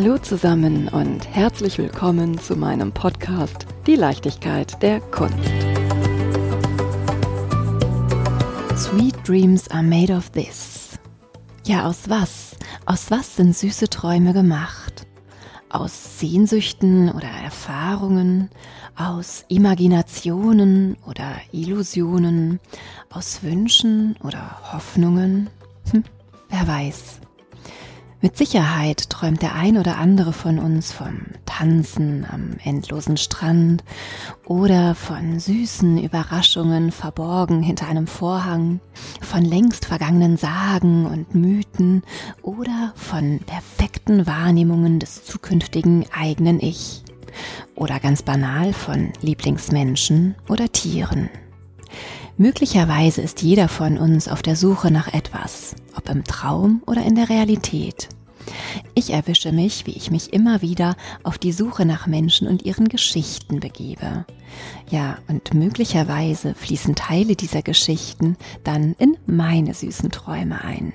Hallo zusammen und herzlich willkommen zu meinem Podcast Die Leichtigkeit der Kunst. Sweet dreams are made of this. Ja, aus was? Aus was sind süße Träume gemacht? Aus Sehnsüchten oder Erfahrungen, aus Imaginationen oder Illusionen, aus Wünschen oder Hoffnungen? Hm, wer weiß. Mit Sicherheit träumt der ein oder andere von uns vom Tanzen am endlosen Strand oder von süßen Überraschungen verborgen hinter einem Vorhang, von längst vergangenen Sagen und Mythen oder von perfekten Wahrnehmungen des zukünftigen eigenen Ich oder ganz banal von Lieblingsmenschen oder Tieren. Möglicherweise ist jeder von uns auf der Suche nach etwas, ob im Traum oder in der Realität. Ich erwische mich, wie ich mich immer wieder auf die Suche nach Menschen und ihren Geschichten begebe. Ja, und möglicherweise fließen Teile dieser Geschichten dann in meine süßen Träume ein.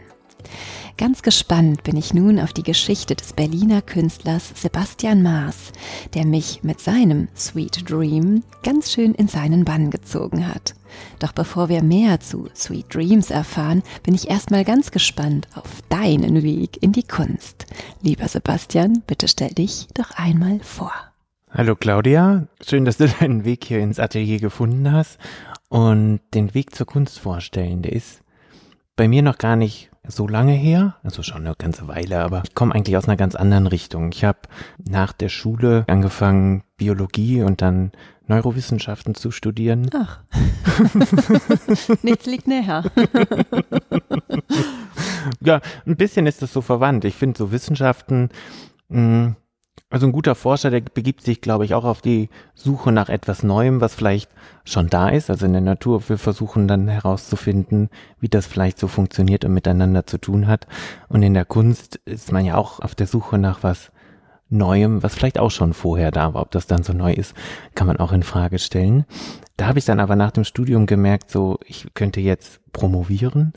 Ganz gespannt bin ich nun auf die Geschichte des Berliner Künstlers Sebastian Maas, der mich mit seinem Sweet Dream ganz schön in seinen Bann gezogen hat. Doch bevor wir mehr zu Sweet Dreams erfahren, bin ich erstmal ganz gespannt auf deinen Weg in die Kunst. Lieber Sebastian, bitte stell dich doch einmal vor. Hallo Claudia, schön, dass du deinen Weg hier ins Atelier gefunden hast und den Weg zur Kunst vorstellen. Der ist bei mir noch gar nicht so lange her, also schon eine ganze Weile, aber ich komme eigentlich aus einer ganz anderen Richtung. Ich habe nach der Schule angefangen, Biologie und dann Neurowissenschaften zu studieren. Ach, nichts liegt näher. ja, ein bisschen ist das so verwandt. Ich finde so Wissenschaften mh, mm, also ein guter Forscher, der begibt sich, glaube ich, auch auf die Suche nach etwas Neuem, was vielleicht schon da ist. Also in der Natur, wir versuchen dann herauszufinden, wie das vielleicht so funktioniert und miteinander zu tun hat. Und in der Kunst ist man ja auch auf der Suche nach was Neuem, was vielleicht auch schon vorher da war. Ob das dann so neu ist, kann man auch in Frage stellen. Da habe ich dann aber nach dem Studium gemerkt, so ich könnte jetzt promovieren,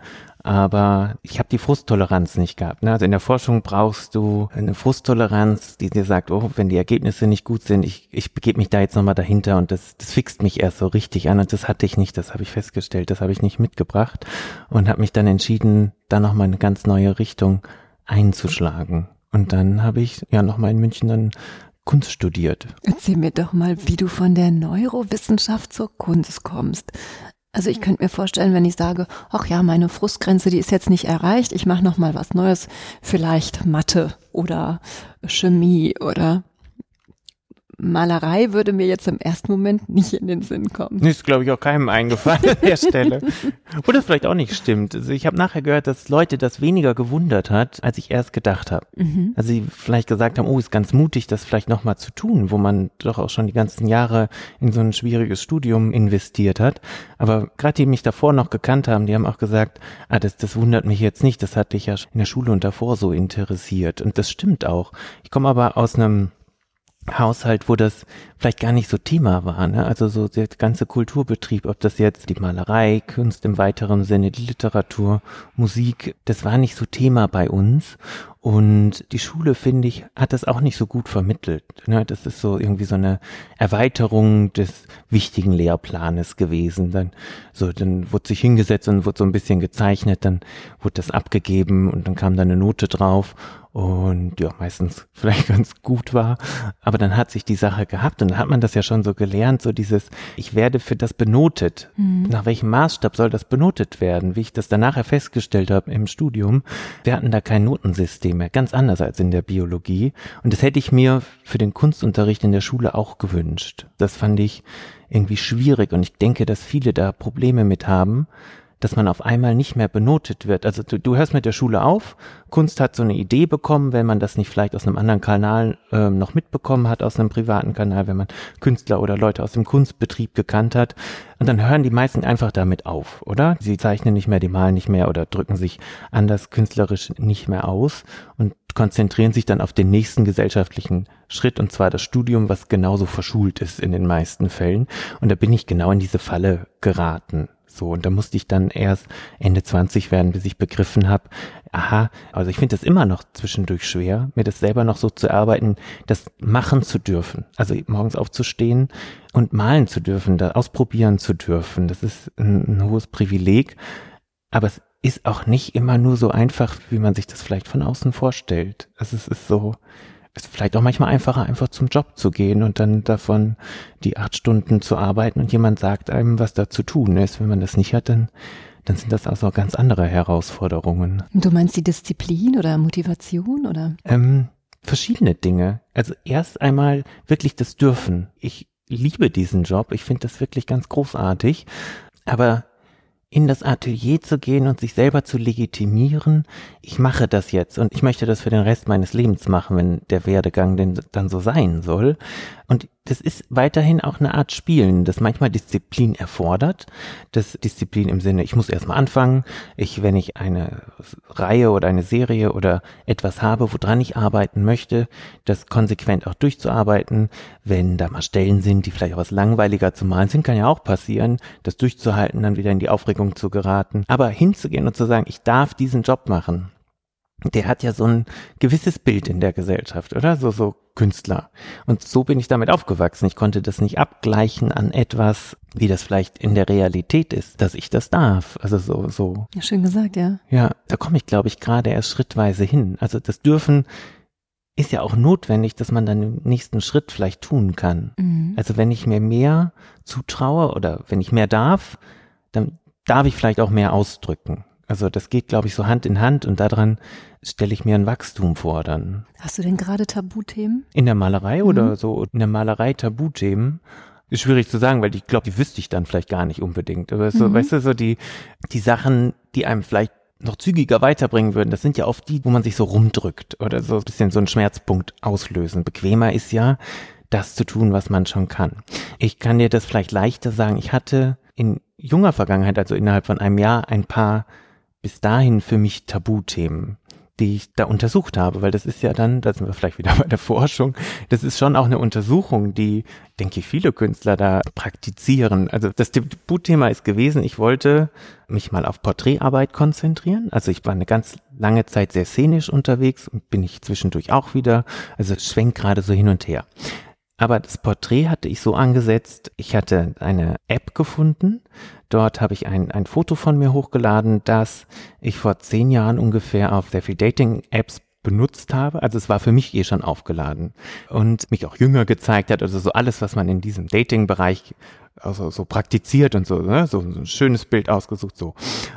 aber ich habe die Frusttoleranz nicht gehabt. Ne? Also in der Forschung brauchst du eine Frusttoleranz, die dir sagt, oh, wenn die Ergebnisse nicht gut sind, ich, ich begebe mich da jetzt nochmal dahinter und das, das fixt mich erst so richtig an und das hatte ich nicht, das habe ich festgestellt, das habe ich nicht mitgebracht und habe mich dann entschieden, da nochmal eine ganz neue Richtung einzuschlagen. Und dann habe ich ja nochmal in München dann Kunst studiert. Erzähl mir doch mal, wie du von der Neurowissenschaft zur Kunst kommst. Also ich könnte mir vorstellen, wenn ich sage, ach ja, meine Frustgrenze, die ist jetzt nicht erreicht, ich mache noch mal was Neues, vielleicht Mathe oder Chemie oder Malerei würde mir jetzt im ersten Moment nicht in den Sinn kommen. Ist, glaube ich, auch keinem eingefallen an der Stelle. Das vielleicht auch nicht stimmt. Also ich habe nachher gehört, dass Leute das weniger gewundert hat, als ich erst gedacht habe. Mhm. Also sie vielleicht gesagt haben, oh, ist ganz mutig, das vielleicht nochmal zu tun, wo man doch auch schon die ganzen Jahre in so ein schwieriges Studium investiert hat. Aber gerade die mich davor noch gekannt haben, die haben auch gesagt, ah, das, das wundert mich jetzt nicht, das hat dich ja in der Schule und davor so interessiert. Und das stimmt auch. Ich komme aber aus einem Haushalt, wo das vielleicht gar nicht so Thema war. Ne? Also so der ganze Kulturbetrieb, ob das jetzt die Malerei, Kunst im weiteren Sinne, die Literatur, Musik, das war nicht so Thema bei uns. Und die Schule, finde ich, hat das auch nicht so gut vermittelt. Ne? Das ist so irgendwie so eine Erweiterung des wichtigen Lehrplanes gewesen. Dann, so, dann wurde sich hingesetzt und wurde so ein bisschen gezeichnet, dann wurde das abgegeben und dann kam da eine Note drauf und ja, meistens vielleicht ganz gut war. Aber dann hat sich die Sache gehabt und dann hat man das ja schon so gelernt, so dieses, ich werde für das benotet. Mhm. Nach welchem Maßstab soll das benotet werden? Wie ich das dann nachher festgestellt habe im Studium, wir hatten da kein Notensystem mehr, ganz anders als in der Biologie. Und das hätte ich mir für den Kunstunterricht in der Schule auch gewünscht. Das fand ich irgendwie schwierig und ich denke, dass viele da Probleme mit haben, dass man auf einmal nicht mehr benotet wird. Also du, du hörst mit der Schule auf, Kunst hat so eine Idee bekommen, wenn man das nicht vielleicht aus einem anderen Kanal äh, noch mitbekommen hat, aus einem privaten Kanal, wenn man Künstler oder Leute aus dem Kunstbetrieb gekannt hat. Und dann hören die meisten einfach damit auf, oder? Sie zeichnen nicht mehr, die malen nicht mehr oder drücken sich anders künstlerisch nicht mehr aus und konzentrieren sich dann auf den nächsten gesellschaftlichen Schritt, und zwar das Studium, was genauso verschult ist in den meisten Fällen. Und da bin ich genau in diese Falle geraten. So, und da musste ich dann erst Ende 20 werden, bis ich begriffen habe, aha, also ich finde es immer noch zwischendurch schwer, mir das selber noch so zu erarbeiten, das machen zu dürfen. Also morgens aufzustehen und malen zu dürfen, da ausprobieren zu dürfen. Das ist ein, ein hohes Privileg. Aber es ist auch nicht immer nur so einfach, wie man sich das vielleicht von außen vorstellt. Also es ist so, ist vielleicht auch manchmal einfacher, einfach zum Job zu gehen und dann davon die acht Stunden zu arbeiten und jemand sagt einem, was da zu tun ist. Wenn man das nicht hat, dann, dann sind das also ganz andere Herausforderungen. Du meinst die Disziplin oder Motivation oder? Ähm, verschiedene Dinge. Also erst einmal wirklich das Dürfen. Ich liebe diesen Job. Ich finde das wirklich ganz großartig. Aber in das Atelier zu gehen und sich selber zu legitimieren, ich mache das jetzt und ich möchte das für den Rest meines Lebens machen, wenn der Werdegang denn dann so sein soll. Und das ist weiterhin auch eine Art Spielen, das manchmal Disziplin erfordert. Das Disziplin im Sinne, ich muss erstmal anfangen. Ich, wenn ich eine Reihe oder eine Serie oder etwas habe, woran ich arbeiten möchte, das konsequent auch durchzuarbeiten. Wenn da mal Stellen sind, die vielleicht auch was langweiliger zu malen sind, kann ja auch passieren, das durchzuhalten, dann wieder in die Aufregung zu geraten. Aber hinzugehen und zu sagen, ich darf diesen Job machen, der hat ja so ein gewisses Bild in der Gesellschaft, oder? So, so Künstler. Und so bin ich damit aufgewachsen. Ich konnte das nicht abgleichen an etwas, wie das vielleicht in der Realität ist, dass ich das darf. Also so, so. Ja, schön gesagt, ja. Ja, da komme ich, glaube ich, gerade erst schrittweise hin. Also das Dürfen ist ja auch notwendig, dass man dann den nächsten Schritt vielleicht tun kann. Mhm. Also wenn ich mir mehr zutraue oder wenn ich mehr darf, dann darf ich vielleicht auch mehr ausdrücken. Also das geht, glaube ich, so Hand in Hand und daran stelle ich mir ein Wachstum vor dann. Hast du denn gerade Tabuthemen? In der Malerei mhm. oder so in der Malerei Tabuthemen? Ist schwierig zu sagen, weil ich glaube, die wüsste ich dann vielleicht gar nicht unbedingt. Aber so, mhm. weißt du, so die, die Sachen, die einem vielleicht noch zügiger weiterbringen würden, das sind ja oft die, wo man sich so rumdrückt oder so ein bisschen so einen Schmerzpunkt auslösen. Bequemer ist ja, das zu tun, was man schon kann. Ich kann dir das vielleicht leichter sagen. Ich hatte in junger Vergangenheit, also innerhalb von einem Jahr, ein paar bis dahin für mich Tabuthemen, die ich da untersucht habe, weil das ist ja dann, da sind wir vielleicht wieder bei der Forschung, das ist schon auch eine Untersuchung, die, denke ich, viele Künstler da praktizieren. Also das Tabuthema ist gewesen, ich wollte mich mal auf Porträtarbeit konzentrieren. Also ich war eine ganz lange Zeit sehr szenisch unterwegs und bin ich zwischendurch auch wieder, also schwenkt gerade so hin und her. Aber das Porträt hatte ich so angesetzt, ich hatte eine App gefunden. Dort habe ich ein, ein Foto von mir hochgeladen, das ich vor zehn Jahren ungefähr auf sehr viel Dating-Apps benutzt habe. Also es war für mich eh schon aufgeladen und mich auch jünger gezeigt hat. Also so alles, was man in diesem Dating-Bereich also so praktiziert und so, ne? so, ein schönes Bild ausgesucht, so.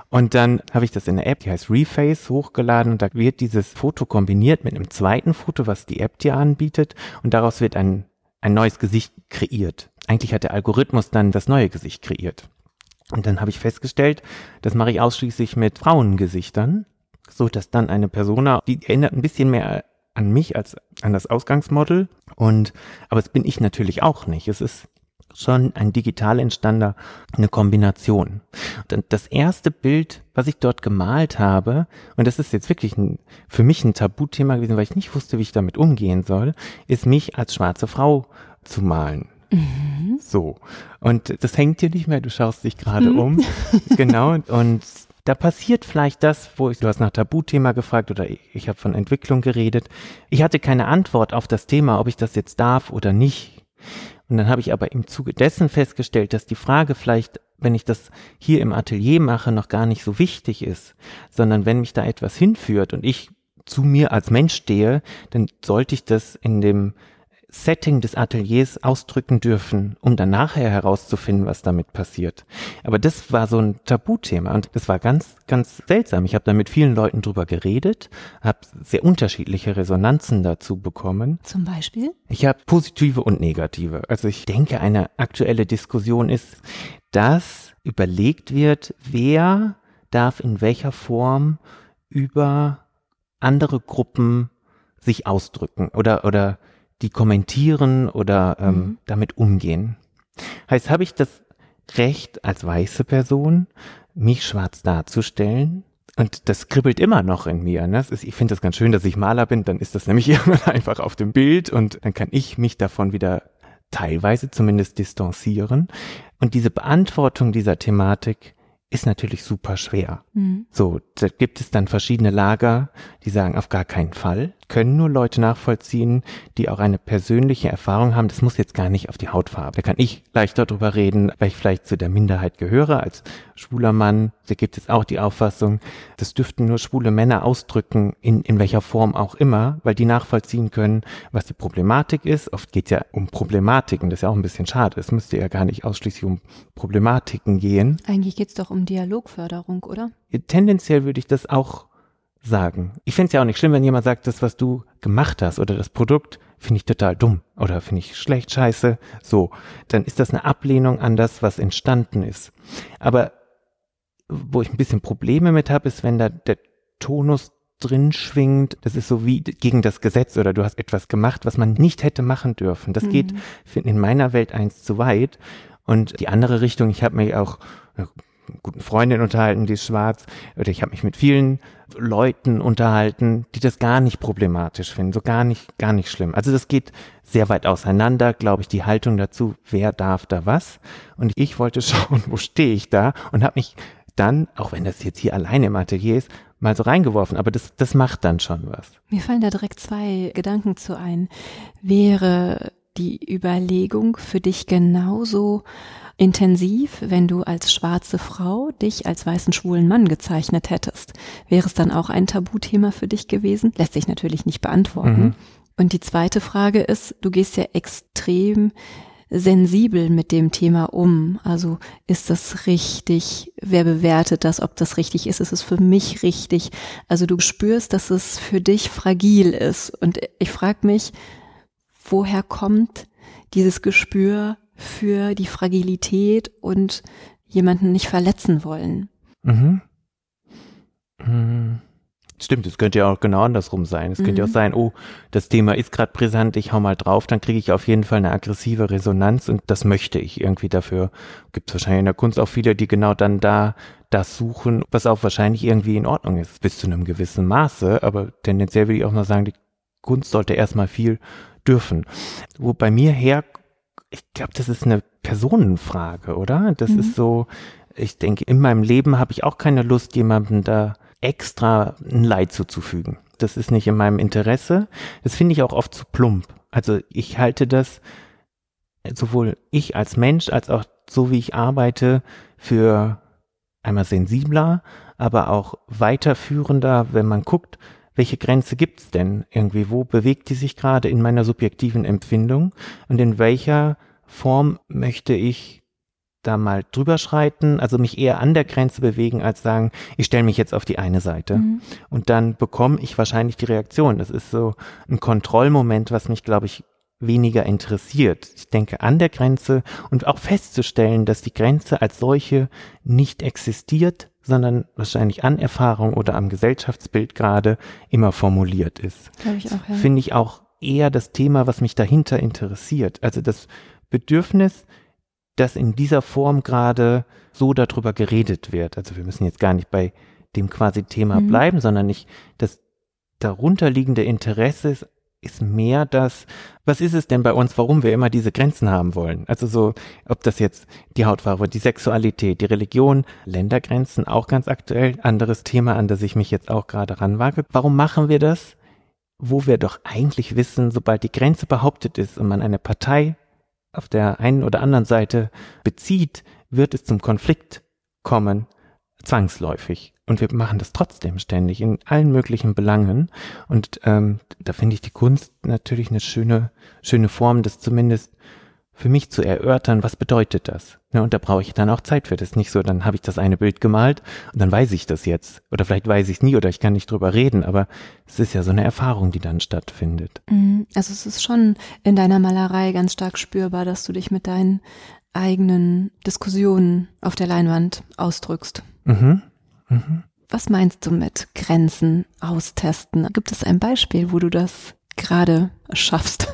Und dann habe ich das in der App, die heißt Reface, hochgeladen und da wird dieses Foto kombiniert mit einem zweiten Foto, was die App dir anbietet und daraus wird ein ein neues Gesicht kreiert. Eigentlich hat der Algorithmus dann das neue Gesicht kreiert. Und dann habe ich festgestellt, das mache ich ausschließlich mit Frauengesichtern, so dass dann eine Persona, die erinnert ein bisschen mehr an mich als an das Ausgangsmodel. Und, aber es bin ich natürlich auch nicht. Es ist schon ein digital entstandener eine Kombination. Und das erste Bild, was ich dort gemalt habe, und das ist jetzt wirklich ein, für mich ein Tabuthema gewesen, weil ich nicht wusste, wie ich damit umgehen soll, ist mich als schwarze Frau zu malen. Mhm. So. Und das hängt dir nicht mehr, du schaust dich gerade mhm. um. genau. Und da passiert vielleicht das, wo ich, du hast nach Tabuthema gefragt oder ich habe von Entwicklung geredet. Ich hatte keine Antwort auf das Thema, ob ich das jetzt darf oder nicht. Und dann habe ich aber im Zuge dessen festgestellt, dass die Frage vielleicht, wenn ich das hier im Atelier mache, noch gar nicht so wichtig ist, sondern wenn mich da etwas hinführt und ich zu mir als Mensch stehe, dann sollte ich das in dem Setting des Ateliers ausdrücken dürfen, um dann nachher herauszufinden, was damit passiert. Aber das war so ein Tabuthema und das war ganz, ganz seltsam. Ich habe da mit vielen Leuten drüber geredet, habe sehr unterschiedliche Resonanzen dazu bekommen. Zum Beispiel? Ich habe positive und negative. Also ich denke, eine aktuelle Diskussion ist, dass überlegt wird, wer darf in welcher Form über andere Gruppen sich ausdrücken oder, oder die kommentieren oder ähm, mhm. damit umgehen. Heißt, habe ich das Recht als weiße Person, mich schwarz darzustellen? Und das kribbelt immer noch in mir. Ne? Ist, ich finde das ganz schön, dass ich Maler bin, dann ist das nämlich irgendwann einfach auf dem Bild und dann kann ich mich davon wieder teilweise zumindest distanzieren. Und diese Beantwortung dieser Thematik ist natürlich super schwer. Mhm. So, da gibt es dann verschiedene Lager, die sagen, auf gar keinen Fall. Können nur Leute nachvollziehen, die auch eine persönliche Erfahrung haben. Das muss jetzt gar nicht auf die Hautfarbe. Da kann ich leichter drüber reden, weil ich vielleicht zu der Minderheit gehöre als schwuler Mann. Da gibt es auch die Auffassung, das dürften nur schwule Männer ausdrücken, in, in welcher Form auch immer, weil die nachvollziehen können, was die Problematik ist. Oft geht es ja um Problematiken. Das ist ja auch ein bisschen schade. Es müsste ja gar nicht ausschließlich um Problematiken gehen. Eigentlich geht es doch um Dialogförderung, oder? Tendenziell würde ich das auch sagen. Ich finde es ja auch nicht schlimm, wenn jemand sagt, das, was du gemacht hast oder das Produkt, finde ich total dumm oder finde ich schlecht, scheiße. So, dann ist das eine Ablehnung an das, was entstanden ist. Aber wo ich ein bisschen Probleme mit habe, ist, wenn da der Tonus drin schwingt, das ist so wie gegen das Gesetz oder du hast etwas gemacht, was man nicht hätte machen dürfen. Das mhm. geht in meiner Welt eins zu weit. Und die andere Richtung, ich habe mich auch guten Freundin unterhalten, die ist schwarz, oder ich habe mich mit vielen Leuten unterhalten, die das gar nicht problematisch finden, so gar nicht, gar nicht schlimm. Also das geht sehr weit auseinander, glaube ich, die Haltung dazu, wer darf da was. Und ich wollte schauen, wo stehe ich da und habe mich dann, auch wenn das jetzt hier alleine im Atelier ist, mal so reingeworfen. Aber das, das macht dann schon was. Mir fallen da direkt zwei Gedanken zu ein. Wäre die Überlegung für dich genauso intensiv, wenn du als schwarze Frau dich als weißen schwulen Mann gezeichnet hättest. Wäre es dann auch ein Tabuthema für dich gewesen? Lässt sich natürlich nicht beantworten. Mhm. Und die zweite Frage ist, du gehst ja extrem sensibel mit dem Thema um. Also ist das richtig? Wer bewertet das, ob das richtig ist? Ist es für mich richtig? Also du spürst, dass es für dich fragil ist. Und ich frage mich, woher kommt dieses Gespür für die Fragilität und jemanden nicht verletzen wollen. Mhm. Mhm. Stimmt, es könnte ja auch genau andersrum sein. Es mhm. könnte ja auch sein, oh, das Thema ist gerade brisant, ich hau mal drauf, dann kriege ich auf jeden Fall eine aggressive Resonanz und das möchte ich irgendwie dafür. Gibt es wahrscheinlich in der Kunst auch viele, die genau dann da das suchen, was auch wahrscheinlich irgendwie in Ordnung ist, bis zu einem gewissen Maße. Aber tendenziell würde ich auch mal sagen, die Kunst sollte erstmal viel dürfen. Wo bei mir her ich glaube, das ist eine Personenfrage, oder? Das mhm. ist so, ich denke, in meinem Leben habe ich auch keine Lust, jemandem da extra ein Leid zuzufügen. Das ist nicht in meinem Interesse. Das finde ich auch oft zu plump. Also ich halte das sowohl ich als Mensch als auch so wie ich arbeite für einmal sensibler, aber auch weiterführender, wenn man guckt, welche Grenze gibt's denn irgendwie? Wo bewegt die sich gerade in meiner subjektiven Empfindung? Und in welcher Form möchte ich da mal drüber schreiten, also mich eher an der Grenze bewegen, als sagen, ich stelle mich jetzt auf die eine Seite. Mhm. Und dann bekomme ich wahrscheinlich die Reaktion. Das ist so ein Kontrollmoment, was mich, glaube ich, weniger interessiert. Ich denke an der Grenze und auch festzustellen, dass die Grenze als solche nicht existiert, sondern wahrscheinlich an Erfahrung oder am Gesellschaftsbild gerade immer formuliert ist. Ich auch, ja. Finde ich auch eher das Thema, was mich dahinter interessiert. Also das Bedürfnis, dass in dieser Form gerade so darüber geredet wird. Also wir müssen jetzt gar nicht bei dem quasi Thema mhm. bleiben, sondern nicht das darunterliegende Interesse ist mehr das, was ist es denn bei uns, warum wir immer diese Grenzen haben wollen? Also so, ob das jetzt die Hautfarbe, die Sexualität, die Religion, Ländergrenzen, auch ganz aktuell, anderes Thema, an das ich mich jetzt auch gerade ranwage. Warum machen wir das? Wo wir doch eigentlich wissen, sobald die Grenze behauptet ist und man eine Partei auf der einen oder anderen Seite bezieht, wird es zum Konflikt kommen, zwangsläufig. Und wir machen das trotzdem ständig in allen möglichen Belangen. Und ähm, da finde ich die Kunst natürlich eine schöne, schöne Form, das zumindest für mich zu erörtern, was bedeutet das? Ja, und da brauche ich dann auch Zeit für das. Nicht so, dann habe ich das eine Bild gemalt und dann weiß ich das jetzt. Oder vielleicht weiß ich es nie oder ich kann nicht drüber reden, aber es ist ja so eine Erfahrung, die dann stattfindet. Mhm. Also es ist schon in deiner Malerei ganz stark spürbar, dass du dich mit deinen eigenen Diskussionen auf der Leinwand ausdrückst. Mhm. Mhm. Was meinst du mit Grenzen austesten? Gibt es ein Beispiel, wo du das gerade schaffst?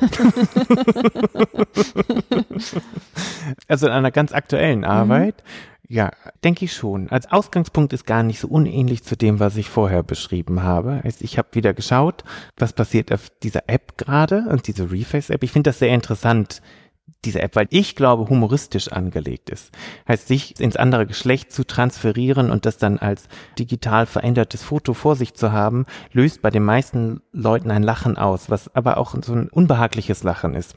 also in einer ganz aktuellen mhm. Arbeit, mhm. ja, denke ich schon. Als Ausgangspunkt ist gar nicht so unähnlich zu dem, was ich vorher beschrieben habe. Also ich habe wieder geschaut, was passiert auf dieser App gerade und diese Reface-App. Ich finde das sehr interessant, diese App, weil ich glaube, humoristisch angelegt ist. Heißt, sich ins andere Geschlecht zu transferieren und das dann als digital verändertes Foto vor sich zu haben, löst bei den meisten Leuten ein Lachen aus, was aber auch so ein unbehagliches Lachen ist.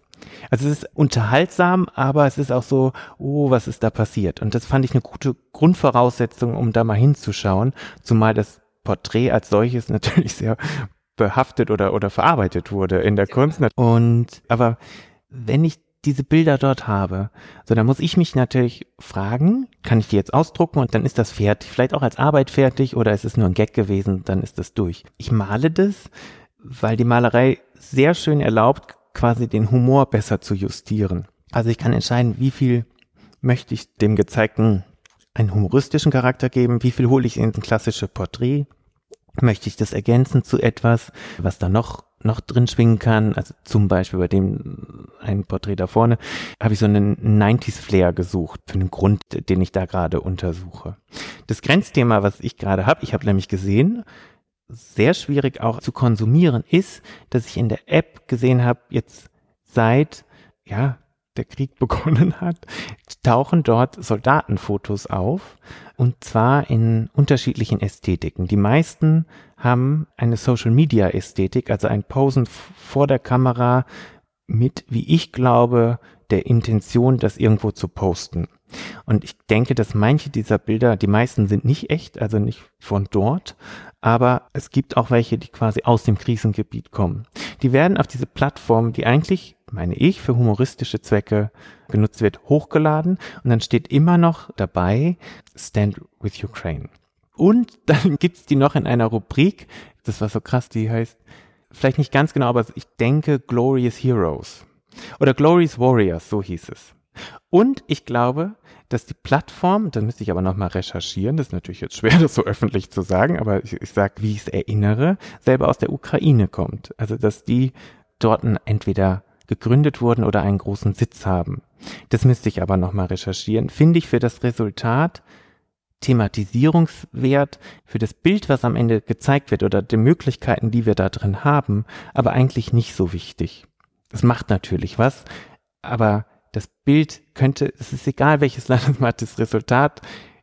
Also es ist unterhaltsam, aber es ist auch so, oh, was ist da passiert? Und das fand ich eine gute Grundvoraussetzung, um da mal hinzuschauen, zumal das Porträt als solches natürlich sehr behaftet oder, oder verarbeitet wurde in der Kunst. Und, aber wenn ich diese Bilder dort habe, so dann muss ich mich natürlich fragen, kann ich die jetzt ausdrucken und dann ist das fertig, vielleicht auch als Arbeit fertig oder ist es nur ein Gag gewesen, dann ist das durch. Ich male das, weil die Malerei sehr schön erlaubt, quasi den Humor besser zu justieren. Also ich kann entscheiden, wie viel möchte ich dem gezeigten einen humoristischen Charakter geben, wie viel hole ich in ein klassisches Porträt, möchte ich das ergänzen zu etwas, was da noch noch drin schwingen kann. Also zum Beispiel bei dem ein Porträt da vorne habe ich so einen 90s Flair gesucht für den Grund, den ich da gerade untersuche. Das Grenzthema, was ich gerade habe, ich habe nämlich gesehen, sehr schwierig auch zu konsumieren, ist, dass ich in der App gesehen habe, jetzt seit ja der Krieg begonnen hat, tauchen dort Soldatenfotos auf und zwar in unterschiedlichen Ästhetiken. Die meisten haben eine Social Media Ästhetik, also ein Posen vor der Kamera mit, wie ich glaube, der Intention, das irgendwo zu posten. Und ich denke, dass manche dieser Bilder, die meisten sind nicht echt, also nicht von dort, aber es gibt auch welche, die quasi aus dem Krisengebiet kommen. Die werden auf diese Plattform, die eigentlich meine ich, für humoristische Zwecke genutzt wird, hochgeladen und dann steht immer noch dabei Stand with Ukraine. Und dann gibt's die noch in einer Rubrik, das war so krass, die heißt, vielleicht nicht ganz genau, aber ich denke Glorious Heroes oder Glorious Warriors, so hieß es. Und ich glaube, dass die Plattform, da müsste ich aber nochmal recherchieren, das ist natürlich jetzt schwer, das so öffentlich zu sagen, aber ich, ich sage, wie ich es erinnere, selber aus der Ukraine kommt. Also, dass die dort entweder gegründet wurden oder einen großen Sitz haben. Das müsste ich aber nochmal recherchieren. Finde ich für das Resultat Thematisierungswert für das Bild, was am Ende gezeigt wird oder die Möglichkeiten, die wir da drin haben, aber eigentlich nicht so wichtig. Es macht natürlich was, aber das Bild könnte, es ist egal, welches Land es macht, das Resultat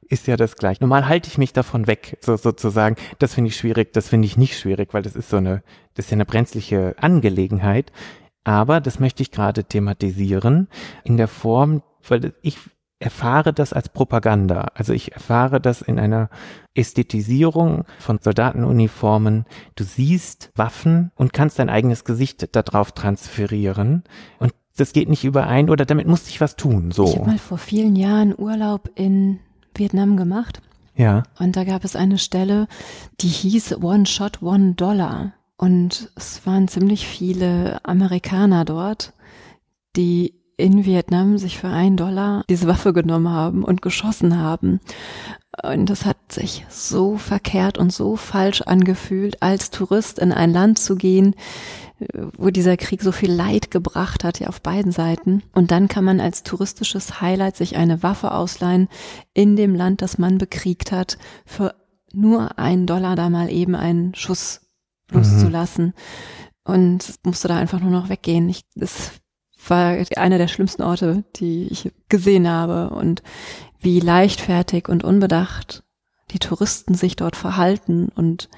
ist ja das gleiche. Normal halte ich mich davon weg, so sozusagen. Das finde ich schwierig, das finde ich nicht schwierig, weil das ist so eine, das ist ja eine brenzliche Angelegenheit. Aber das möchte ich gerade thematisieren in der Form, weil ich erfahre das als Propaganda. Also ich erfahre das in einer Ästhetisierung von Soldatenuniformen. Du siehst Waffen und kannst dein eigenes Gesicht darauf transferieren. Und das geht nicht überein oder damit musste ich was tun. So. Ich habe mal vor vielen Jahren Urlaub in Vietnam gemacht. Ja. Und da gab es eine Stelle, die hieß One Shot, One Dollar. Und es waren ziemlich viele Amerikaner dort, die in Vietnam sich für einen Dollar diese Waffe genommen haben und geschossen haben. Und das hat sich so verkehrt und so falsch angefühlt, als Tourist in ein Land zu gehen, wo dieser Krieg so viel Leid gebracht hat, ja auf beiden Seiten. Und dann kann man als touristisches Highlight sich eine Waffe ausleihen in dem Land, das man bekriegt hat, für nur einen Dollar da mal eben einen Schuss loszulassen. Mhm. Und musste da einfach nur noch weggehen. Ich, das war einer der schlimmsten Orte, die ich gesehen habe. Und wie leichtfertig und unbedacht die Touristen sich dort verhalten und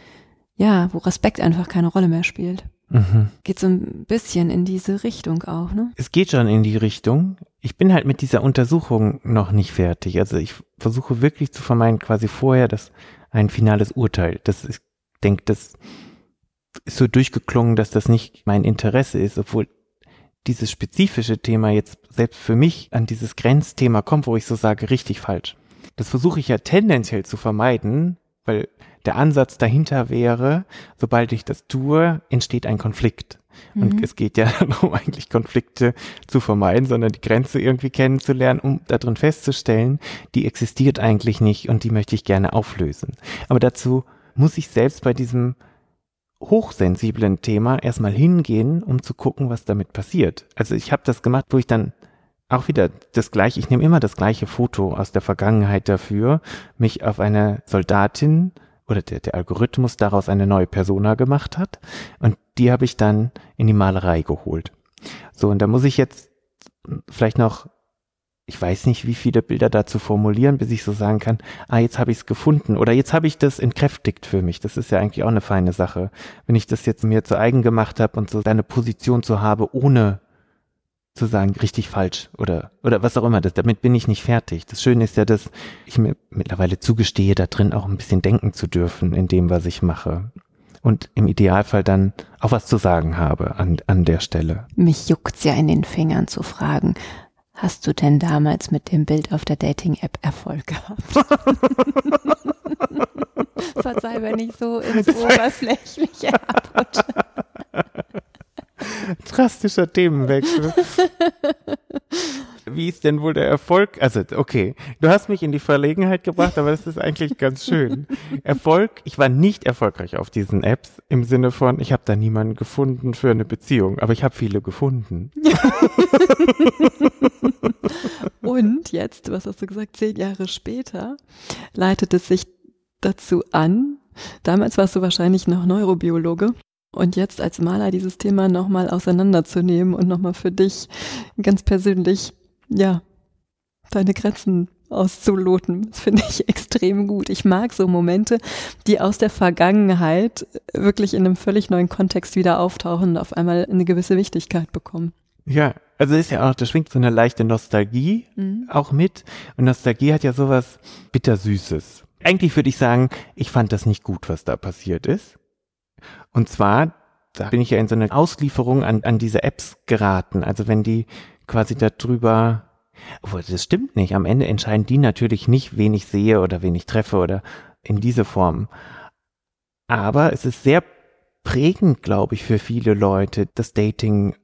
ja, wo Respekt einfach keine Rolle mehr spielt. Mhm. Geht so ein bisschen in diese Richtung auch, ne? Es geht schon in die Richtung. Ich bin halt mit dieser Untersuchung noch nicht fertig. Also ich versuche wirklich zu vermeiden, quasi vorher das ein finales Urteil. Das ist, denke, das ist so durchgeklungen, dass das nicht mein Interesse ist, obwohl dieses spezifische Thema jetzt selbst für mich an dieses Grenzthema kommt, wo ich so sage, richtig falsch. Das versuche ich ja tendenziell zu vermeiden, weil der Ansatz dahinter wäre, sobald ich das tue, entsteht ein Konflikt. Mhm. Und es geht ja darum, eigentlich Konflikte zu vermeiden, sondern die Grenze irgendwie kennenzulernen, um darin festzustellen, die existiert eigentlich nicht und die möchte ich gerne auflösen. Aber dazu muss ich selbst bei diesem hochsensiblen Thema erstmal hingehen, um zu gucken, was damit passiert. Also ich habe das gemacht, wo ich dann auch wieder das gleiche, ich nehme immer das gleiche Foto aus der Vergangenheit dafür, mich auf eine Soldatin oder der, der Algorithmus daraus eine neue Persona gemacht hat und die habe ich dann in die Malerei geholt. So, und da muss ich jetzt vielleicht noch ich weiß nicht, wie viele Bilder dazu formulieren, bis ich so sagen kann, ah, jetzt habe ich es gefunden oder jetzt habe ich das entkräftigt für mich. Das ist ja eigentlich auch eine feine Sache. Wenn ich das jetzt mir zu eigen gemacht habe und so deine Position zu habe, ohne zu sagen, richtig falsch oder, oder was auch immer, das, damit bin ich nicht fertig. Das Schöne ist ja, dass ich mir mittlerweile zugestehe, da drin auch ein bisschen denken zu dürfen in dem, was ich mache. Und im Idealfall dann auch was zu sagen habe an, an der Stelle. Mich juckt's ja in den Fingern zu fragen, Hast du denn damals mit dem Bild auf der Dating-App Erfolg gehabt? Verzeih, wenn ich so ins Oberflächliche abrutsche. Drastischer Themenwechsel. Wie ist denn wohl der Erfolg? Also, okay, du hast mich in die Verlegenheit gebracht, aber das ist eigentlich ganz schön. Erfolg, ich war nicht erfolgreich auf diesen Apps im Sinne von, ich habe da niemanden gefunden für eine Beziehung, aber ich habe viele gefunden. Und jetzt, was hast du gesagt, zehn Jahre später, leitet es sich dazu an, damals warst du wahrscheinlich noch Neurobiologe, und jetzt als Maler dieses Thema nochmal auseinanderzunehmen und nochmal für dich ganz persönlich, ja, deine Grenzen auszuloten. Das finde ich extrem gut. Ich mag so Momente, die aus der Vergangenheit wirklich in einem völlig neuen Kontext wieder auftauchen und auf einmal eine gewisse Wichtigkeit bekommen. Ja, also ist ja auch, da schwingt so eine leichte Nostalgie mhm. auch mit. Und Nostalgie hat ja sowas bittersüßes. Eigentlich würde ich sagen, ich fand das nicht gut, was da passiert ist. Und zwar, da bin ich ja in so eine Auslieferung an, an diese Apps geraten. Also wenn die quasi darüber, obwohl das stimmt nicht, am Ende entscheiden die natürlich nicht, wen ich sehe oder wen ich treffe oder in diese Form. Aber es ist sehr prägend, glaube ich, für viele Leute, das Dating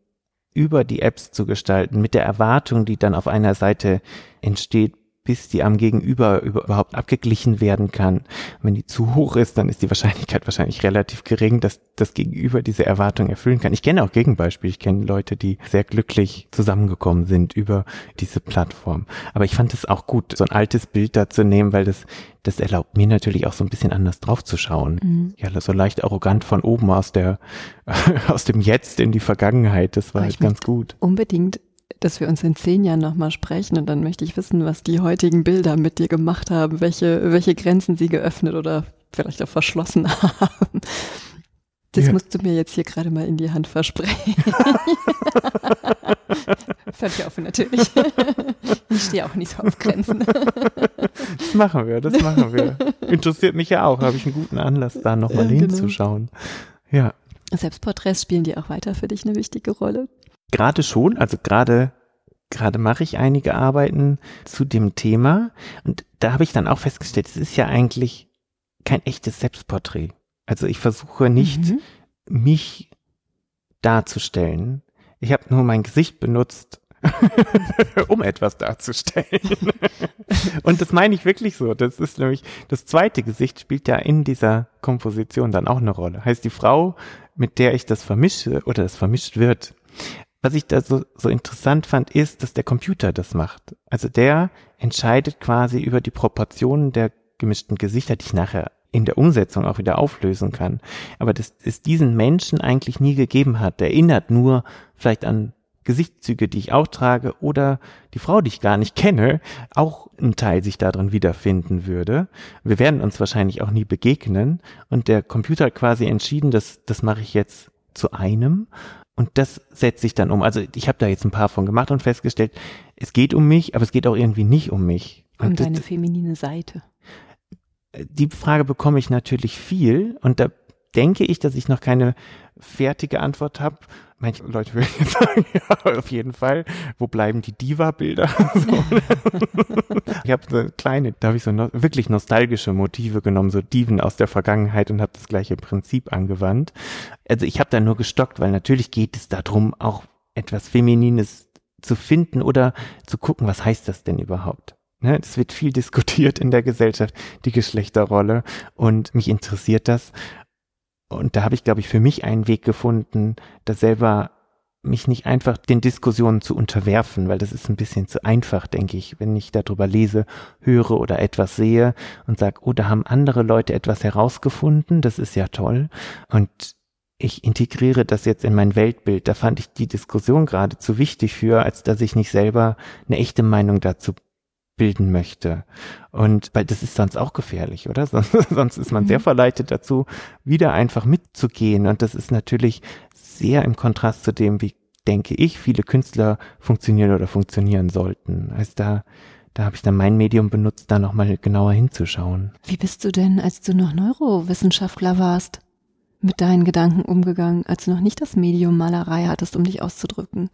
über die Apps zu gestalten, mit der Erwartung, die dann auf einer Seite entsteht, bis die am Gegenüber überhaupt abgeglichen werden kann. Wenn die zu hoch ist, dann ist die Wahrscheinlichkeit wahrscheinlich relativ gering, dass das Gegenüber diese Erwartung erfüllen kann. Ich kenne auch Gegenbeispiele. Ich kenne Leute, die sehr glücklich zusammengekommen sind über diese Plattform. Aber ich fand es auch gut, so ein altes Bild da zu nehmen, weil das, das erlaubt mir natürlich auch so ein bisschen anders drauf zu schauen. Mhm. Ja, so leicht arrogant von oben aus der, aus dem Jetzt in die Vergangenheit. Das war halt ganz gut. Unbedingt dass wir uns in zehn Jahren nochmal sprechen und dann möchte ich wissen, was die heutigen Bilder mit dir gemacht haben, welche, welche Grenzen sie geöffnet oder vielleicht auch verschlossen haben. Das ja. musst du mir jetzt hier gerade mal in die Hand versprechen. Völlig offen natürlich. Ich stehe auch nicht so auf Grenzen. Das machen wir, das machen wir. Interessiert mich ja auch, habe ich einen guten Anlass, da nochmal ja, hinzuschauen. Genau. Ja. Selbstporträts spielen die auch weiter für dich eine wichtige Rolle? Gerade schon, also gerade gerade mache ich einige Arbeiten zu dem Thema und da habe ich dann auch festgestellt, es ist ja eigentlich kein echtes Selbstporträt. Also ich versuche nicht mhm. mich darzustellen. Ich habe nur mein Gesicht benutzt, um etwas darzustellen. und das meine ich wirklich so. Das ist nämlich, das zweite Gesicht spielt ja in dieser Komposition dann auch eine Rolle. Heißt die Frau, mit der ich das vermische oder das vermischt wird, was ich da so, so interessant fand, ist, dass der Computer das macht. Also der entscheidet quasi über die Proportionen der gemischten Gesichter, die ich nachher in der Umsetzung auch wieder auflösen kann. Aber dass es diesen Menschen eigentlich nie gegeben hat. Der erinnert nur vielleicht an Gesichtszüge, die ich auch trage oder die Frau, die ich gar nicht kenne, auch ein Teil sich darin wiederfinden würde. Wir werden uns wahrscheinlich auch nie begegnen und der Computer hat quasi entschieden, dass das mache ich jetzt zu einem und das setze ich dann um. Also ich habe da jetzt ein paar von gemacht und festgestellt, es geht um mich, aber es geht auch irgendwie nicht um mich. Und um deine das, feminine Seite. Die Frage bekomme ich natürlich viel und da denke ich, dass ich noch keine fertige Antwort habe. Manche Leute würden sagen, ja, auf jeden Fall. Wo bleiben die Diva-Bilder? So. ich habe so kleine, da habe ich so no wirklich nostalgische Motive genommen, so Diven aus der Vergangenheit und habe das gleiche Prinzip angewandt. Also ich habe da nur gestockt, weil natürlich geht es darum, auch etwas Feminines zu finden oder zu gucken, was heißt das denn überhaupt? Ne, es wird viel diskutiert in der Gesellschaft, die Geschlechterrolle und mich interessiert das und da habe ich, glaube ich, für mich einen Weg gefunden, da selber mich nicht einfach den Diskussionen zu unterwerfen, weil das ist ein bisschen zu einfach, denke ich, wenn ich darüber lese, höre oder etwas sehe und sage, oh, da haben andere Leute etwas herausgefunden, das ist ja toll. Und ich integriere das jetzt in mein Weltbild. Da fand ich die Diskussion gerade zu wichtig für, als dass ich nicht selber eine echte Meinung dazu bilden möchte. Und weil das ist sonst auch gefährlich, oder? Sonst, sonst ist man sehr mhm. verleitet dazu, wieder einfach mitzugehen. Und das ist natürlich sehr im Kontrast zu dem, wie denke ich, viele Künstler funktionieren oder funktionieren sollten. Also da, da habe ich dann mein Medium benutzt, da nochmal genauer hinzuschauen. Wie bist du denn, als du noch Neurowissenschaftler warst, mit deinen Gedanken umgegangen, als du noch nicht das Medium Malerei hattest, um dich auszudrücken?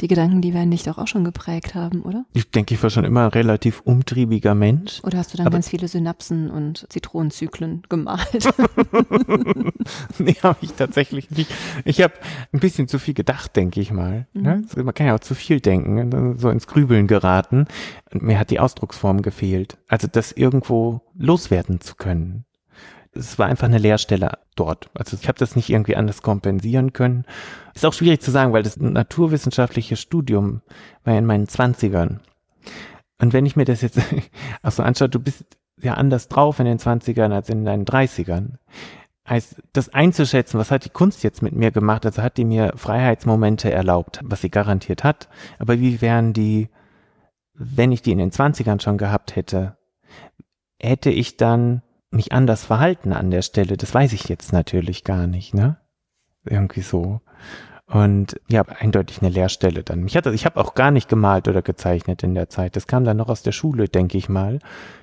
Die Gedanken, die werden dich doch auch schon geprägt haben, oder? Ich denke, ich war schon immer ein relativ umtriebiger Mensch. Oder hast du dann ganz viele Synapsen und Zitronenzyklen gemalt? nee, habe ich tatsächlich nicht. Ich habe ein bisschen zu viel gedacht, denke ich mal. Mhm. Ne? Man kann ja auch zu viel denken, so ins Grübeln geraten. mir hat die Ausdrucksform gefehlt. Also das irgendwo loswerden zu können es war einfach eine Leerstelle dort. Also ich habe das nicht irgendwie anders kompensieren können. Ist auch schwierig zu sagen, weil das naturwissenschaftliche Studium war in meinen Zwanzigern. Und wenn ich mir das jetzt auch so anschaue, du bist ja anders drauf in den Zwanzigern als in deinen Dreißigern. Heißt, das einzuschätzen, was hat die Kunst jetzt mit mir gemacht? Also hat die mir Freiheitsmomente erlaubt, was sie garantiert hat. Aber wie wären die, wenn ich die in den Zwanzigern schon gehabt hätte? Hätte ich dann mich anders verhalten an der Stelle, das weiß ich jetzt natürlich gar nicht, ne? Irgendwie so. Und ja, eindeutig eine Leerstelle dann. Mich hatte, ich habe auch gar nicht gemalt oder gezeichnet in der Zeit. Das kam dann noch aus der Schule, denke ich mal,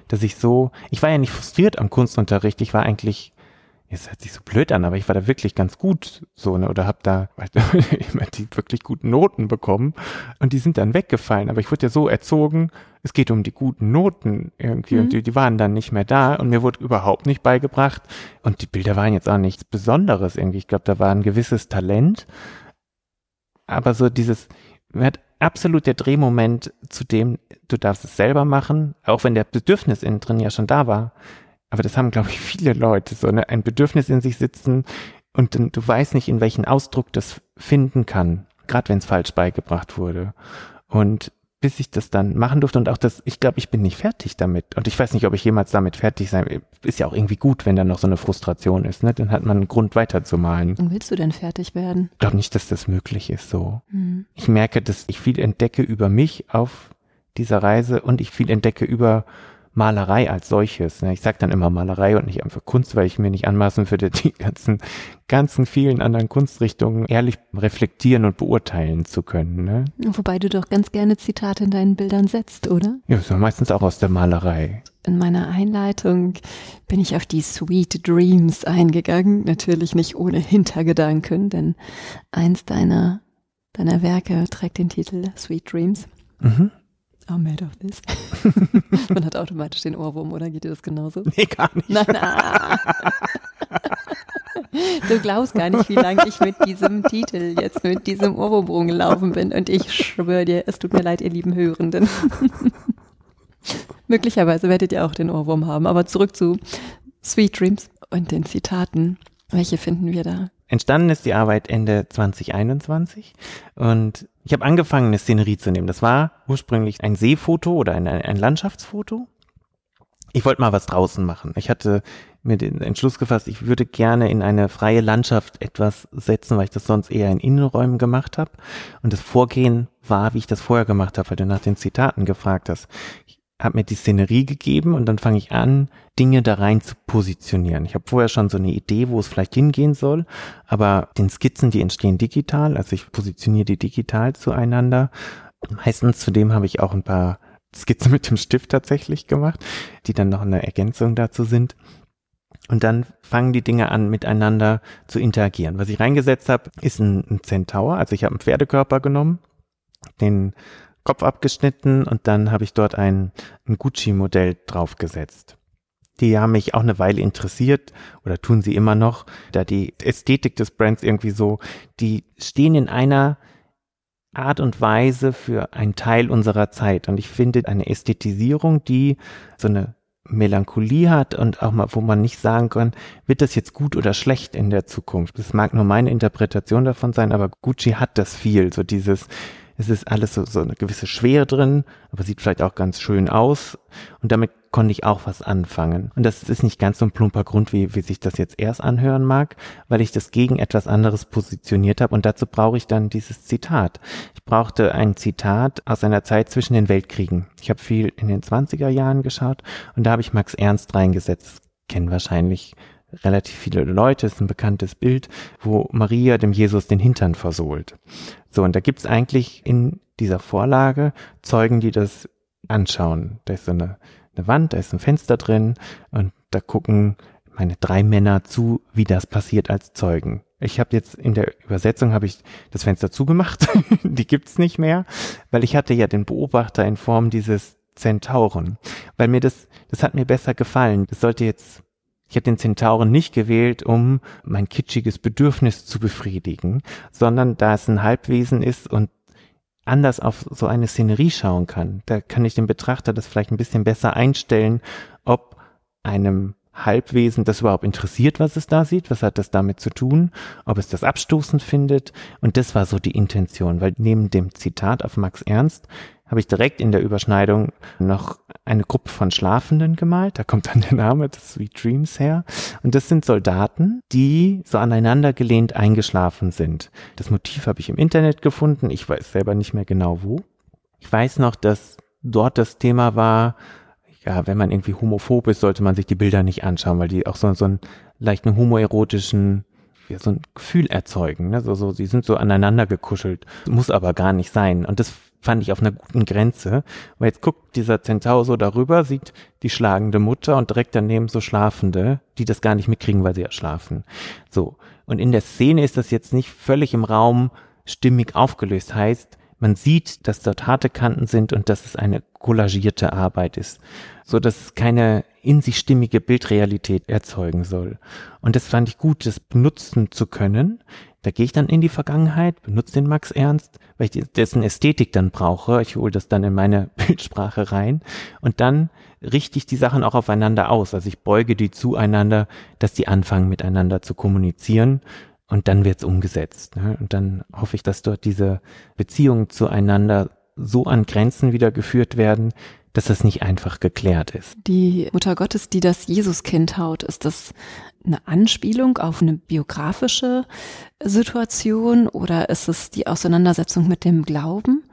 dass ich so, ich war ja nicht frustriert am Kunstunterricht, ich war eigentlich jetzt hört sich so blöd an, aber ich war da wirklich ganz gut so, ne, oder habe da immer die wirklich guten Noten bekommen und die sind dann weggefallen. Aber ich wurde ja so erzogen, es geht um die guten Noten irgendwie mhm. und die, die waren dann nicht mehr da und mir wurde überhaupt nicht beigebracht und die Bilder waren jetzt auch nichts Besonderes irgendwie. Ich glaube, da war ein gewisses Talent, aber so dieses, mir hat absolut der Drehmoment zu dem, du darfst es selber machen, auch wenn der Bedürfnis innen drin ja schon da war aber das haben, glaube ich, viele Leute, so eine, ein Bedürfnis in sich sitzen und dann, du weißt nicht, in welchen Ausdruck das finden kann, gerade wenn es falsch beigebracht wurde. Und bis ich das dann machen durfte und auch das, ich glaube, ich bin nicht fertig damit. Und ich weiß nicht, ob ich jemals damit fertig sein Ist ja auch irgendwie gut, wenn da noch so eine Frustration ist, ne? Dann hat man einen Grund weiterzumalen. Und willst du denn fertig werden? Ich glaube nicht, dass das möglich ist so. Mhm. Ich merke, dass ich viel entdecke über mich auf dieser Reise und ich viel entdecke über Malerei als solches. Ne? Ich sage dann immer Malerei und nicht einfach Kunst, weil ich mir nicht anmaßen würde, die ganzen, ganzen vielen anderen Kunstrichtungen ehrlich reflektieren und beurteilen zu können. Ne? Wobei du doch ganz gerne Zitate in deinen Bildern setzt, oder? Ja, so meistens auch aus der Malerei. In meiner Einleitung bin ich auf die Sweet Dreams eingegangen, natürlich nicht ohne Hintergedanken, denn eins deiner, deiner Werke trägt den Titel Sweet Dreams. Mhm are made of this. Man hat automatisch den Ohrwurm, oder geht dir das genauso? Nee, gar nicht. Nein, nein. Du glaubst gar nicht, wie lange ich mit diesem Titel jetzt mit diesem Ohrwurm rumgelaufen bin. Und ich schwöre dir, es tut mir leid, ihr lieben Hörenden. Möglicherweise werdet ihr auch den Ohrwurm haben. Aber zurück zu Sweet Dreams und den Zitaten. Welche finden wir da? Entstanden ist die Arbeit Ende 2021 und ich habe angefangen, eine Szenerie zu nehmen. Das war ursprünglich ein Seefoto oder ein, ein Landschaftsfoto. Ich wollte mal was draußen machen. Ich hatte mir den Entschluss gefasst, ich würde gerne in eine freie Landschaft etwas setzen, weil ich das sonst eher in Innenräumen gemacht habe. Und das Vorgehen war, wie ich das vorher gemacht habe, weil du nach den Zitaten gefragt hast. Ich habe mir die Szenerie gegeben und dann fange ich an, Dinge da rein zu positionieren. Ich habe vorher schon so eine Idee, wo es vielleicht hingehen soll, aber den Skizzen, die entstehen digital, also ich positioniere die digital zueinander. Meistens zudem habe ich auch ein paar Skizzen mit dem Stift tatsächlich gemacht, die dann noch eine Ergänzung dazu sind. Und dann fangen die Dinge an, miteinander zu interagieren. Was ich reingesetzt habe, ist ein, ein Centaur. Also ich habe einen Pferdekörper genommen, den Kopf abgeschnitten und dann habe ich dort ein, ein Gucci-Modell draufgesetzt. Die haben mich auch eine Weile interessiert oder tun sie immer noch, da die Ästhetik des Brands irgendwie so, die stehen in einer Art und Weise für einen Teil unserer Zeit. Und ich finde eine Ästhetisierung, die so eine Melancholie hat und auch mal, wo man nicht sagen kann, wird das jetzt gut oder schlecht in der Zukunft. Das mag nur meine Interpretation davon sein, aber Gucci hat das viel, so dieses, Es ist alles so, so eine gewisse Schwere drin, aber sieht vielleicht auch ganz schön aus. Und damit konnte ich auch was anfangen. Und das ist nicht ganz so ein plumper Grund, wie, wie sich das jetzt erst anhören mag, weil ich das gegen etwas anderes positioniert habe. Und dazu brauche ich dann dieses Zitat. Ich brauchte ein Zitat aus einer Zeit zwischen den Weltkriegen. Ich habe viel in den 20er Jahren geschaut und da habe ich Max Ernst reingesetzt. kennen wahrscheinlich relativ viele Leute, ist ein bekanntes Bild, wo Maria dem Jesus den Hintern versohlt. So, und da gibt's eigentlich in dieser Vorlage Zeugen, die das anschauen. Da ist so eine, eine Wand, da ist ein Fenster drin und da gucken meine drei Männer zu, wie das passiert als Zeugen. Ich habe jetzt in der Übersetzung habe ich das Fenster zugemacht, die gibt's nicht mehr, weil ich hatte ja den Beobachter in Form dieses Zentauren, weil mir das das hat mir besser gefallen. Das sollte jetzt ich habe den Zentauren nicht gewählt, um mein kitschiges Bedürfnis zu befriedigen, sondern da es ein Halbwesen ist und anders auf so eine Szenerie schauen kann, da kann ich dem Betrachter das vielleicht ein bisschen besser einstellen, ob einem Halbwesen das überhaupt interessiert, was es da sieht, was hat das damit zu tun, ob es das abstoßend findet. Und das war so die Intention, weil neben dem Zitat auf Max Ernst habe ich direkt in der Überschneidung noch eine Gruppe von Schlafenden gemalt. Da kommt dann der Name des Sweet Dreams her. Und das sind Soldaten, die so aneinander gelehnt eingeschlafen sind. Das Motiv habe ich im Internet gefunden. Ich weiß selber nicht mehr genau wo. Ich weiß noch, dass dort das Thema war, ja, wenn man irgendwie homophob ist, sollte man sich die Bilder nicht anschauen, weil die auch so, so einen leichten homoerotischen ja, so ein Gefühl erzeugen. Ne? So, so, die sind so aneinander gekuschelt. Muss aber gar nicht sein. Und das fand ich auf einer guten Grenze. Weil jetzt guckt dieser Zentaur so darüber, sieht die schlagende Mutter und direkt daneben so Schlafende, die das gar nicht mitkriegen, weil sie ja schlafen. So. Und in der Szene ist das jetzt nicht völlig im Raum stimmig aufgelöst. Heißt, man sieht, dass dort harte Kanten sind und dass es eine collagierte Arbeit ist, so dass es keine in sich stimmige Bildrealität erzeugen soll. Und das fand ich gut, das benutzen zu können. Da gehe ich dann in die Vergangenheit, benutze den Max Ernst, weil ich dessen Ästhetik dann brauche. Ich hole das dann in meine Bildsprache rein und dann richte ich die Sachen auch aufeinander aus. Also ich beuge die zueinander, dass die anfangen miteinander zu kommunizieren und dann wird's umgesetzt. Ne? Und dann hoffe ich, dass dort diese Beziehungen zueinander so an Grenzen wieder geführt werden, dass das nicht einfach geklärt ist. Die Mutter Gottes, die das Jesuskind haut, ist das eine Anspielung auf eine biografische Situation oder ist es die Auseinandersetzung mit dem Glauben?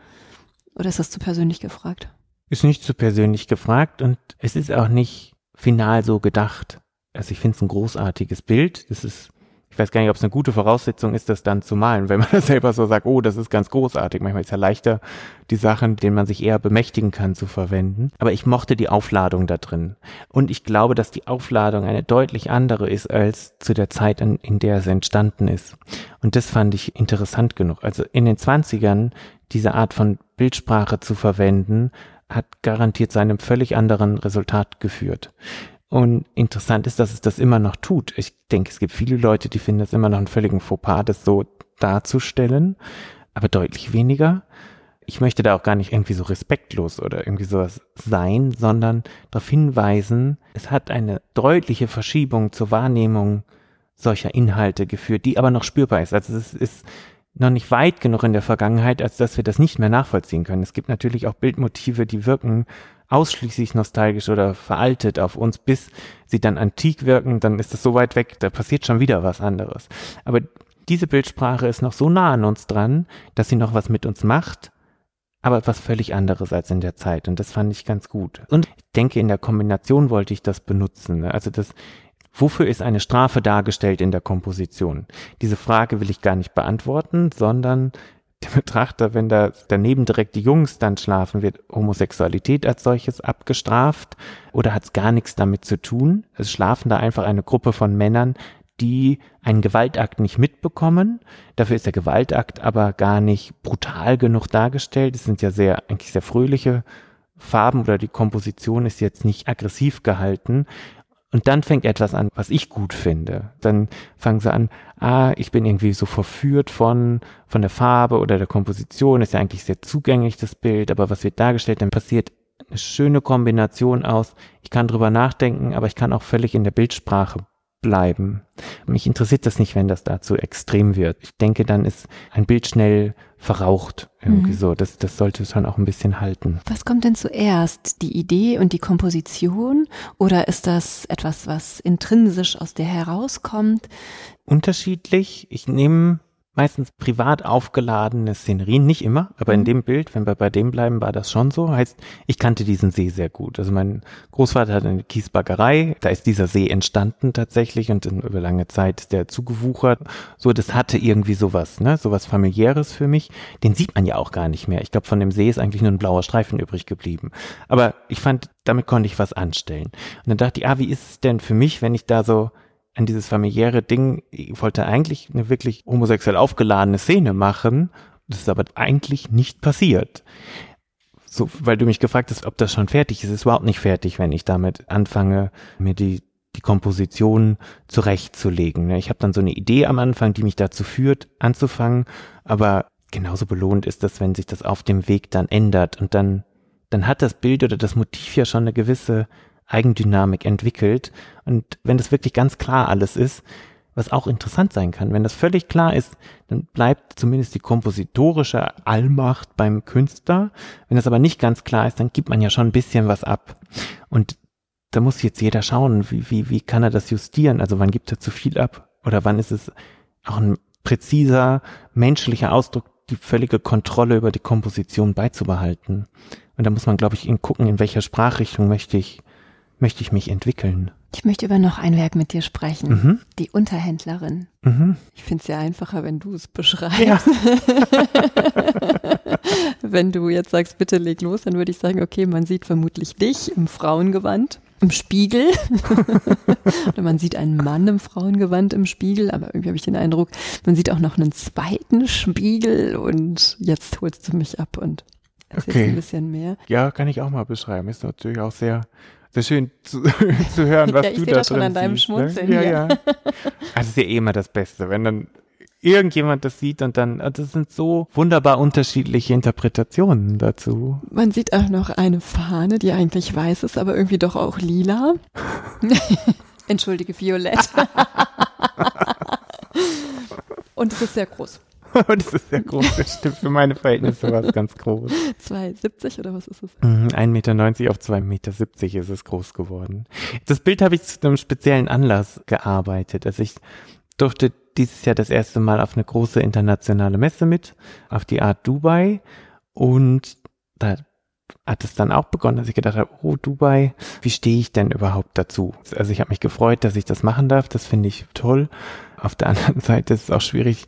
Oder ist das zu persönlich gefragt? Ist nicht zu persönlich gefragt und es ist auch nicht final so gedacht. Also ich finde es ein großartiges Bild. Es ist ich weiß gar nicht, ob es eine gute Voraussetzung ist, das dann zu malen, wenn man das selber so sagt, oh, das ist ganz großartig. Manchmal ist ja leichter, die Sachen, denen man sich eher bemächtigen kann, zu verwenden. Aber ich mochte die Aufladung da drin. Und ich glaube, dass die Aufladung eine deutlich andere ist als zu der Zeit, in, in der es entstanden ist. Und das fand ich interessant genug. Also in den Zwanzigern diese Art von Bildsprache zu verwenden, hat garantiert zu einem völlig anderen Resultat geführt. Und interessant ist, dass es das immer noch tut. Ich denke, es gibt viele Leute, die finden es immer noch einen völligen Fauxpas, das so darzustellen, aber deutlich weniger. Ich möchte da auch gar nicht irgendwie so respektlos oder irgendwie sowas sein, sondern darauf hinweisen, es hat eine deutliche Verschiebung zur Wahrnehmung solcher Inhalte geführt, die aber noch spürbar ist. Also es ist noch nicht weit genug in der Vergangenheit, als dass wir das nicht mehr nachvollziehen können. Es gibt natürlich auch Bildmotive, die wirken ausschließlich nostalgisch oder veraltet auf uns, bis sie dann antik wirken, dann ist das so weit weg, da passiert schon wieder was anderes. Aber diese Bildsprache ist noch so nah an uns dran, dass sie noch was mit uns macht, aber etwas völlig anderes als in der Zeit. Und das fand ich ganz gut. Und ich denke, in der Kombination wollte ich das benutzen. Also das, wofür ist eine Strafe dargestellt in der Komposition? Diese Frage will ich gar nicht beantworten, sondern der Betrachter, wenn da daneben direkt die Jungs dann schlafen, wird Homosexualität als solches abgestraft oder hat es gar nichts damit zu tun. Es schlafen da einfach eine Gruppe von Männern, die einen Gewaltakt nicht mitbekommen. Dafür ist der Gewaltakt aber gar nicht brutal genug dargestellt. Es sind ja sehr, eigentlich sehr fröhliche Farben oder die Komposition ist jetzt nicht aggressiv gehalten. Und dann fängt etwas an, was ich gut finde. Dann fangen sie an, ah, ich bin irgendwie so verführt von, von der Farbe oder der Komposition, ist ja eigentlich sehr zugänglich, das Bild, aber was wird dargestellt, dann passiert eine schöne Kombination aus, ich kann drüber nachdenken, aber ich kann auch völlig in der Bildsprache bleiben. Mich interessiert das nicht, wenn das da zu extrem wird. Ich denke, dann ist ein Bild schnell verraucht. Irgendwie mhm. so. Das, das sollte schon auch ein bisschen halten. Was kommt denn zuerst? Die Idee und die Komposition? Oder ist das etwas, was intrinsisch aus dir herauskommt? Unterschiedlich. Ich nehme meistens privat aufgeladene Szenerien, nicht immer, aber in mhm. dem Bild, wenn wir bei dem bleiben, war das schon so. Heißt, ich kannte diesen See sehr gut. Also mein Großvater hat eine Kiesbaggerei, da ist dieser See entstanden tatsächlich und in, über lange Zeit ist der zugewuchert. So, das hatte irgendwie sowas, ne, sowas familiäres für mich. Den sieht man ja auch gar nicht mehr. Ich glaube, von dem See ist eigentlich nur ein blauer Streifen übrig geblieben. Aber ich fand, damit konnte ich was anstellen. Und dann dachte ich, ah, wie ist es denn für mich, wenn ich da so an dieses familiäre Ding, ich wollte eigentlich eine wirklich homosexuell aufgeladene Szene machen. Das ist aber eigentlich nicht passiert. So, weil du mich gefragt hast, ob das schon fertig ist. Es ist überhaupt nicht fertig, wenn ich damit anfange, mir die, die Komposition zurechtzulegen. Ich habe dann so eine Idee am Anfang, die mich dazu führt, anzufangen, aber genauso belohnt ist das, wenn sich das auf dem Weg dann ändert und dann, dann hat das Bild oder das Motiv ja schon eine gewisse Eigendynamik entwickelt. Und wenn das wirklich ganz klar alles ist, was auch interessant sein kann, wenn das völlig klar ist, dann bleibt zumindest die kompositorische Allmacht beim Künstler. Wenn das aber nicht ganz klar ist, dann gibt man ja schon ein bisschen was ab. Und da muss jetzt jeder schauen, wie, wie, wie kann er das justieren? Also wann gibt er zu viel ab? Oder wann ist es auch ein präziser menschlicher Ausdruck, die völlige Kontrolle über die Komposition beizubehalten? Und da muss man, glaube ich, gucken, in welcher Sprachrichtung möchte ich möchte ich mich entwickeln. Ich möchte über noch ein Werk mit dir sprechen. Mhm. Die Unterhändlerin. Mhm. Ich finde es ja einfacher, wenn du es beschreibst. Ja. wenn du jetzt sagst, bitte leg los, dann würde ich sagen, okay, man sieht vermutlich dich im Frauengewand im Spiegel. Oder man sieht einen Mann im Frauengewand im Spiegel, aber irgendwie habe ich den Eindruck, man sieht auch noch einen zweiten Spiegel und jetzt holst du mich ab und erzählst okay. ein bisschen mehr. Ja, kann ich auch mal beschreiben. Ist natürlich auch sehr sehr schön zu, zu hören, was ja, du da das drin schon an deinem siehst, ne? Schmunzeln. Ne? Ja, ja. ja. Also ist ja eh immer das Beste, wenn dann irgendjemand das sieht und dann, also das sind so wunderbar unterschiedliche Interpretationen dazu. Man sieht auch noch eine Fahne, die eigentlich weiß ist, aber irgendwie doch auch lila. Entschuldige, violett. und es ist sehr groß. das ist sehr groß, das stimmt. Für meine Verhältnisse war es ganz groß. 2,70 oder was ist es? 1,90 Meter auf 2,70 Meter ist es groß geworden. Das Bild habe ich zu einem speziellen Anlass gearbeitet. Also ich durfte dieses Jahr das erste Mal auf eine große internationale Messe mit, auf die Art Dubai. Und da hat es dann auch begonnen, dass ich gedacht habe, oh Dubai, wie stehe ich denn überhaupt dazu? Also ich habe mich gefreut, dass ich das machen darf, das finde ich toll. Auf der anderen Seite ist es auch schwierig,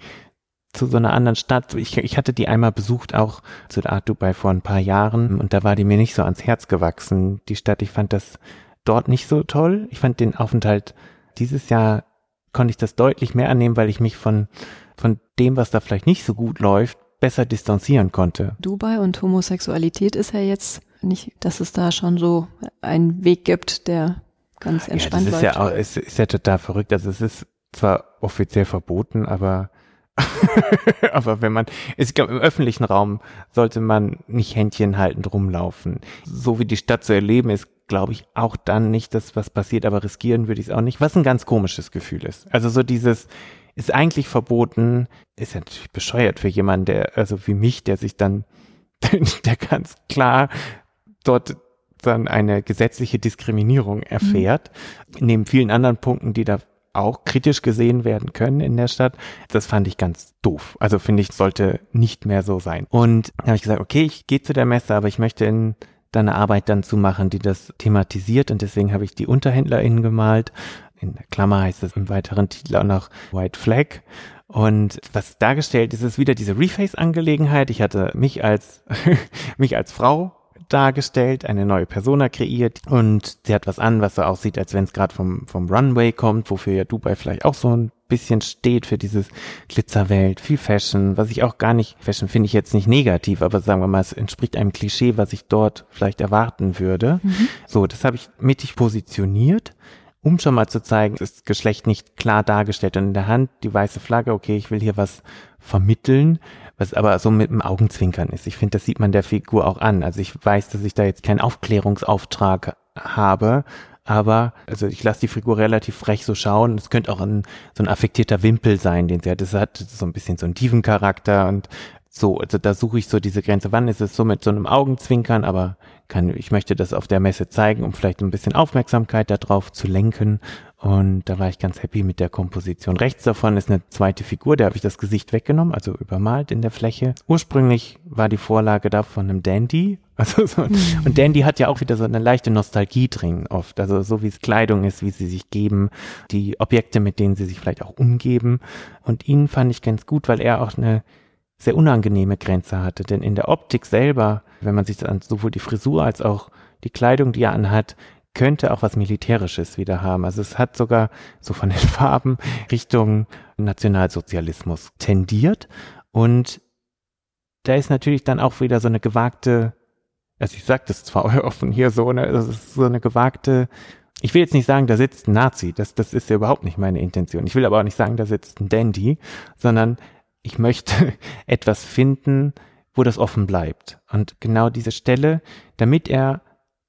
zu so einer anderen Stadt. Ich, ich hatte die einmal besucht, auch zu der Art Dubai vor ein paar Jahren und da war die mir nicht so ans Herz gewachsen, die Stadt. Ich fand das dort nicht so toll. Ich fand den Aufenthalt dieses Jahr konnte ich das deutlich mehr annehmen, weil ich mich von, von dem, was da vielleicht nicht so gut läuft, besser distanzieren konnte. Dubai und Homosexualität ist ja jetzt nicht, dass es da schon so einen Weg gibt, der ganz entspannt ja, das ist läuft. Ja, auch, ist, ist ja total verrückt. Also es ist zwar offiziell verboten, aber Aber wenn man, ich glaube, im öffentlichen Raum sollte man nicht Händchen haltend rumlaufen. So wie die Stadt zu erleben ist, glaube ich, auch dann nicht das, was passiert, aber riskieren würde ich es auch nicht, was ein ganz komisches Gefühl ist. Also so dieses, ist eigentlich verboten, ist ja natürlich bescheuert für jemanden, der, also wie mich, der sich dann, der ganz klar dort dann eine gesetzliche Diskriminierung erfährt, mhm. neben vielen anderen Punkten, die da auch kritisch gesehen werden können in der Stadt. Das fand ich ganz doof. Also finde ich, sollte nicht mehr so sein. Und da habe ich gesagt, okay, ich gehe zu der Messe, aber ich möchte in eine Arbeit dann zu machen, die das thematisiert und deswegen habe ich die UnterhändlerInnen gemalt. In der Klammer heißt es im weiteren Titel auch noch White Flag. Und was dargestellt ist, ist wieder diese Reface-Angelegenheit. Ich hatte mich als, mich als Frau dargestellt, eine neue Persona kreiert und sie hat was an, was so aussieht, als wenn es gerade vom, vom Runway kommt, wofür ja Dubai vielleicht auch so ein bisschen steht für dieses Glitzerwelt, viel Fashion, was ich auch gar nicht, Fashion finde ich jetzt nicht negativ, aber sagen wir mal, es entspricht einem Klischee, was ich dort vielleicht erwarten würde. Mhm. So, das habe ich mittig positioniert um schon mal zu zeigen, ist das Geschlecht nicht klar dargestellt. Und in der Hand die weiße Flagge, okay, ich will hier was vermitteln was aber so mit dem Augenzwinkern ist. Ich finde, das sieht man der Figur auch an. Also ich weiß, dass ich da jetzt keinen Aufklärungsauftrag habe, aber also ich lasse die Figur relativ frech so schauen. Es könnte auch ein, so ein affektierter Wimpel sein, den sie hat. Das hat so ein bisschen so einen tiefen Charakter und so, also da suche ich so diese Grenze. Wann ist es so mit so einem Augenzwinkern, aber kann, ich möchte das auf der Messe zeigen, um vielleicht ein bisschen Aufmerksamkeit darauf zu lenken. Und da war ich ganz happy mit der Komposition. Rechts davon ist eine zweite Figur, der habe ich das Gesicht weggenommen, also übermalt in der Fläche. Ursprünglich war die Vorlage da von einem Dandy. Also so. Und Dandy hat ja auch wieder so eine leichte Nostalgie drin oft. Also so wie es Kleidung ist, wie sie sich geben, die Objekte, mit denen sie sich vielleicht auch umgeben. Und ihn fand ich ganz gut, weil er auch eine sehr unangenehme Grenze hatte. Denn in der Optik selber, wenn man sich dann sowohl die Frisur als auch die Kleidung, die er anhat, könnte auch was Militärisches wieder haben. Also es hat sogar so von den Farben Richtung Nationalsozialismus tendiert. Und da ist natürlich dann auch wieder so eine gewagte, also ich sage das zwar offen hier so, ne, das ist so eine gewagte, ich will jetzt nicht sagen, da sitzt ein Nazi, das, das ist ja überhaupt nicht meine Intention. Ich will aber auch nicht sagen, da sitzt ein Dandy, sondern ich möchte etwas finden, wo das offen bleibt. Und genau diese Stelle, damit er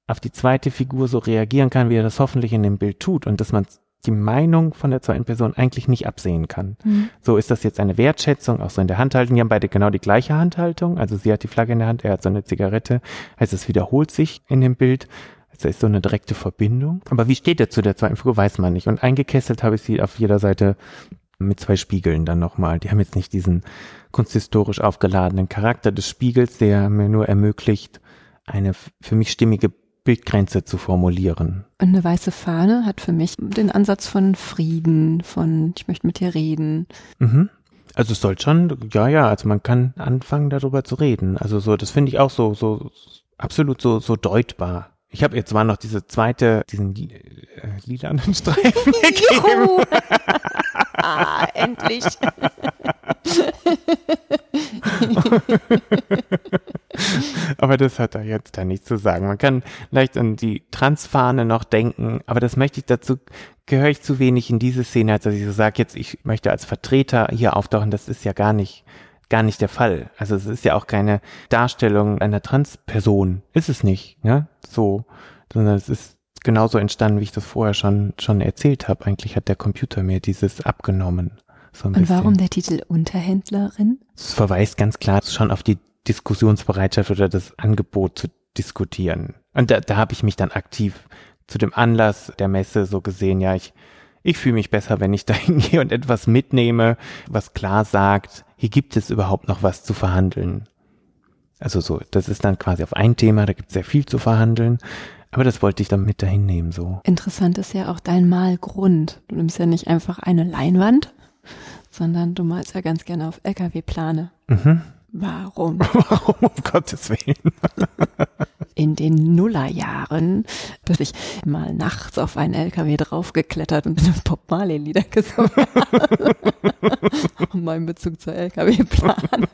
auf die zweite Figur so reagieren kann, wie er das hoffentlich in dem Bild tut und dass man die Meinung von der zweiten Person eigentlich nicht absehen kann. Mhm. So ist das jetzt eine Wertschätzung, auch so in der Handhaltung. Die haben beide genau die gleiche Handhaltung. Also sie hat die Flagge in der Hand, er hat so eine Zigarette. Also es wiederholt sich in dem Bild. Also ist so eine direkte Verbindung. Aber wie steht er zu der zweiten Figur, weiß man nicht. Und eingekesselt habe ich sie auf jeder Seite mit zwei Spiegeln dann nochmal. Die haben jetzt nicht diesen kunsthistorisch aufgeladenen Charakter des Spiegels, der mir nur ermöglicht, eine für mich stimmige Bildgrenze zu formulieren. Und eine weiße Fahne hat für mich den Ansatz von Frieden, von ich möchte mit dir reden. Mhm. Also es soll schon, ja, ja, also man kann anfangen darüber zu reden. Also so, das finde ich auch so, so absolut so, so deutbar. Ich habe jetzt zwar noch diese zweite, diesen äh, lilanen Streifen gegeben. Ah, endlich. aber das hat er jetzt da nicht zu sagen. Man kann leicht an die Transfahne noch denken, aber das möchte ich dazu, gehöre ich zu wenig in diese Szene, als dass ich so sage, jetzt ich möchte als Vertreter hier auftauchen. Das ist ja gar nicht, gar nicht der Fall. Also es ist ja auch keine Darstellung einer Transperson. Ist es nicht, ne? So, sondern es ist genauso entstanden, wie ich das vorher schon, schon erzählt habe. Eigentlich hat der Computer mir dieses abgenommen. So Und warum der Titel Unterhändlerin? Es verweist ganz klar schon auf die Diskussionsbereitschaft oder das Angebot zu diskutieren. Und da, da habe ich mich dann aktiv zu dem Anlass der Messe so gesehen, ja, ich, ich fühle mich besser, wenn ich da hingehe und etwas mitnehme, was klar sagt, hier gibt es überhaupt noch was zu verhandeln. Also so, das ist dann quasi auf ein Thema, da gibt es sehr viel zu verhandeln. Aber das wollte ich dann mit dahin nehmen, so. Interessant ist ja auch dein Malgrund. Du nimmst ja nicht einfach eine Leinwand, sondern du malst ja ganz gerne auf LKW-Plane. Mhm. Warum? Warum, um Gottes Willen? In den Nullerjahren bin ich mal nachts auf einen LKW draufgeklettert und eine Bob Marley-Lieder gesungen. um meinen Bezug zur LKW-Plane.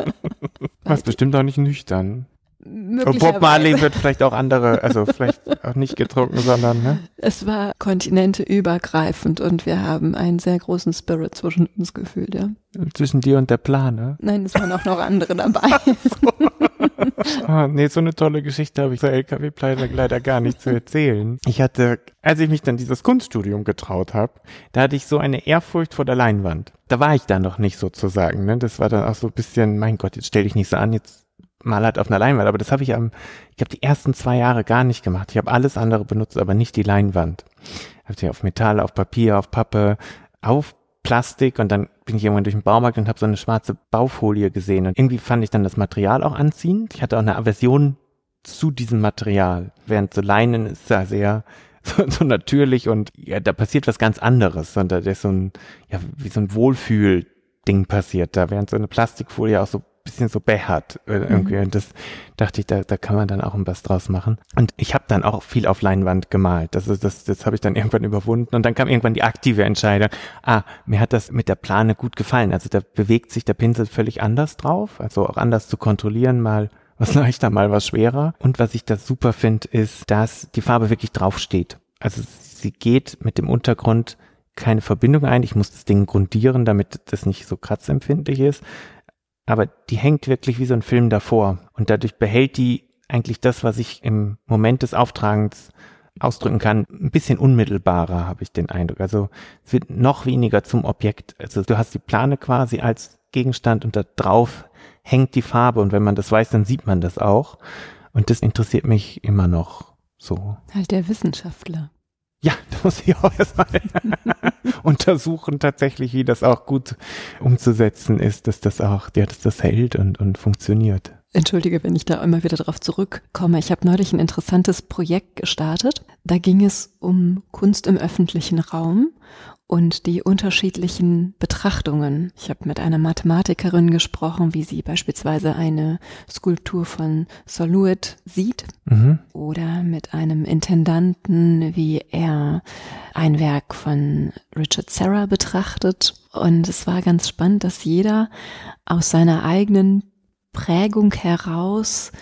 Warst bestimmt auch nicht nüchtern. Bob Marley wird vielleicht auch andere, also vielleicht auch nicht getrunken, sondern, ne? Es war kontinenteübergreifend und wir haben einen sehr großen Spirit zwischen uns gefühlt, ja. Zwischen dir und der Plane? Nein, es waren auch noch andere dabei. ah, nee, so eine tolle Geschichte habe ich zur LKW-Pleite leider gar nicht zu erzählen. Ich hatte, als ich mich dann dieses Kunststudium getraut habe, da hatte ich so eine Ehrfurcht vor der Leinwand. Da war ich da noch nicht sozusagen, ne? Das war dann auch so ein bisschen, mein Gott, jetzt stell dich nicht so an, jetzt mal halt auf einer Leinwand. Aber das habe ich am, ich habe die ersten zwei Jahre gar nicht gemacht. Ich habe alles andere benutzt, aber nicht die Leinwand. Habe sie auf Metall, auf Papier, auf Pappe, auf Plastik und dann bin ich irgendwann durch den Baumarkt und habe so eine schwarze Baufolie gesehen und irgendwie fand ich dann das Material auch anziehend. Ich hatte auch eine Aversion zu diesem Material, während so Leinen ist ja sehr so, so natürlich und ja, da passiert was ganz anderes und da ist so ein ja wie so ein Wohlfühl-Ding passiert da, während so eine Plastikfolie auch so bisschen so behart äh, irgendwie. Mhm. Und das dachte ich, da, da kann man dann auch ein was draus machen. Und ich habe dann auch viel auf Leinwand gemalt. Das, ist, das, das habe ich dann irgendwann überwunden. Und dann kam irgendwann die aktive Entscheidung. Ah, mir hat das mit der Plane gut gefallen. Also da bewegt sich der Pinsel völlig anders drauf. Also auch anders zu kontrollieren, mal was leichter, mal was schwerer. Und was ich da super finde, ist, dass die Farbe wirklich draufsteht. Also sie geht mit dem Untergrund keine Verbindung ein. Ich muss das Ding grundieren, damit das nicht so kratzempfindlich ist aber die hängt wirklich wie so ein Film davor und dadurch behält die eigentlich das, was ich im Moment des Auftragens ausdrücken kann, ein bisschen unmittelbarer, habe ich den Eindruck. Also es wird noch weniger zum Objekt. Also du hast die Plane quasi als Gegenstand und da drauf hängt die Farbe und wenn man das weiß, dann sieht man das auch. Und das interessiert mich immer noch so. Halt der Wissenschaftler. Ja, da muss ich auch erstmal untersuchen tatsächlich, wie das auch gut umzusetzen ist, dass das auch, ja, dass das hält und, und funktioniert. Entschuldige, wenn ich da immer wieder darauf zurückkomme. Ich habe neulich ein interessantes Projekt gestartet. Da ging es um Kunst im öffentlichen Raum und die unterschiedlichen Betrachtungen. Ich habe mit einer Mathematikerin gesprochen, wie sie beispielsweise eine Skulptur von Soluit sieht mhm. oder mit einem Intendanten, wie er ein Werk von Richard Serra betrachtet. Und es war ganz spannend, dass jeder aus seiner eigenen Prägung heraus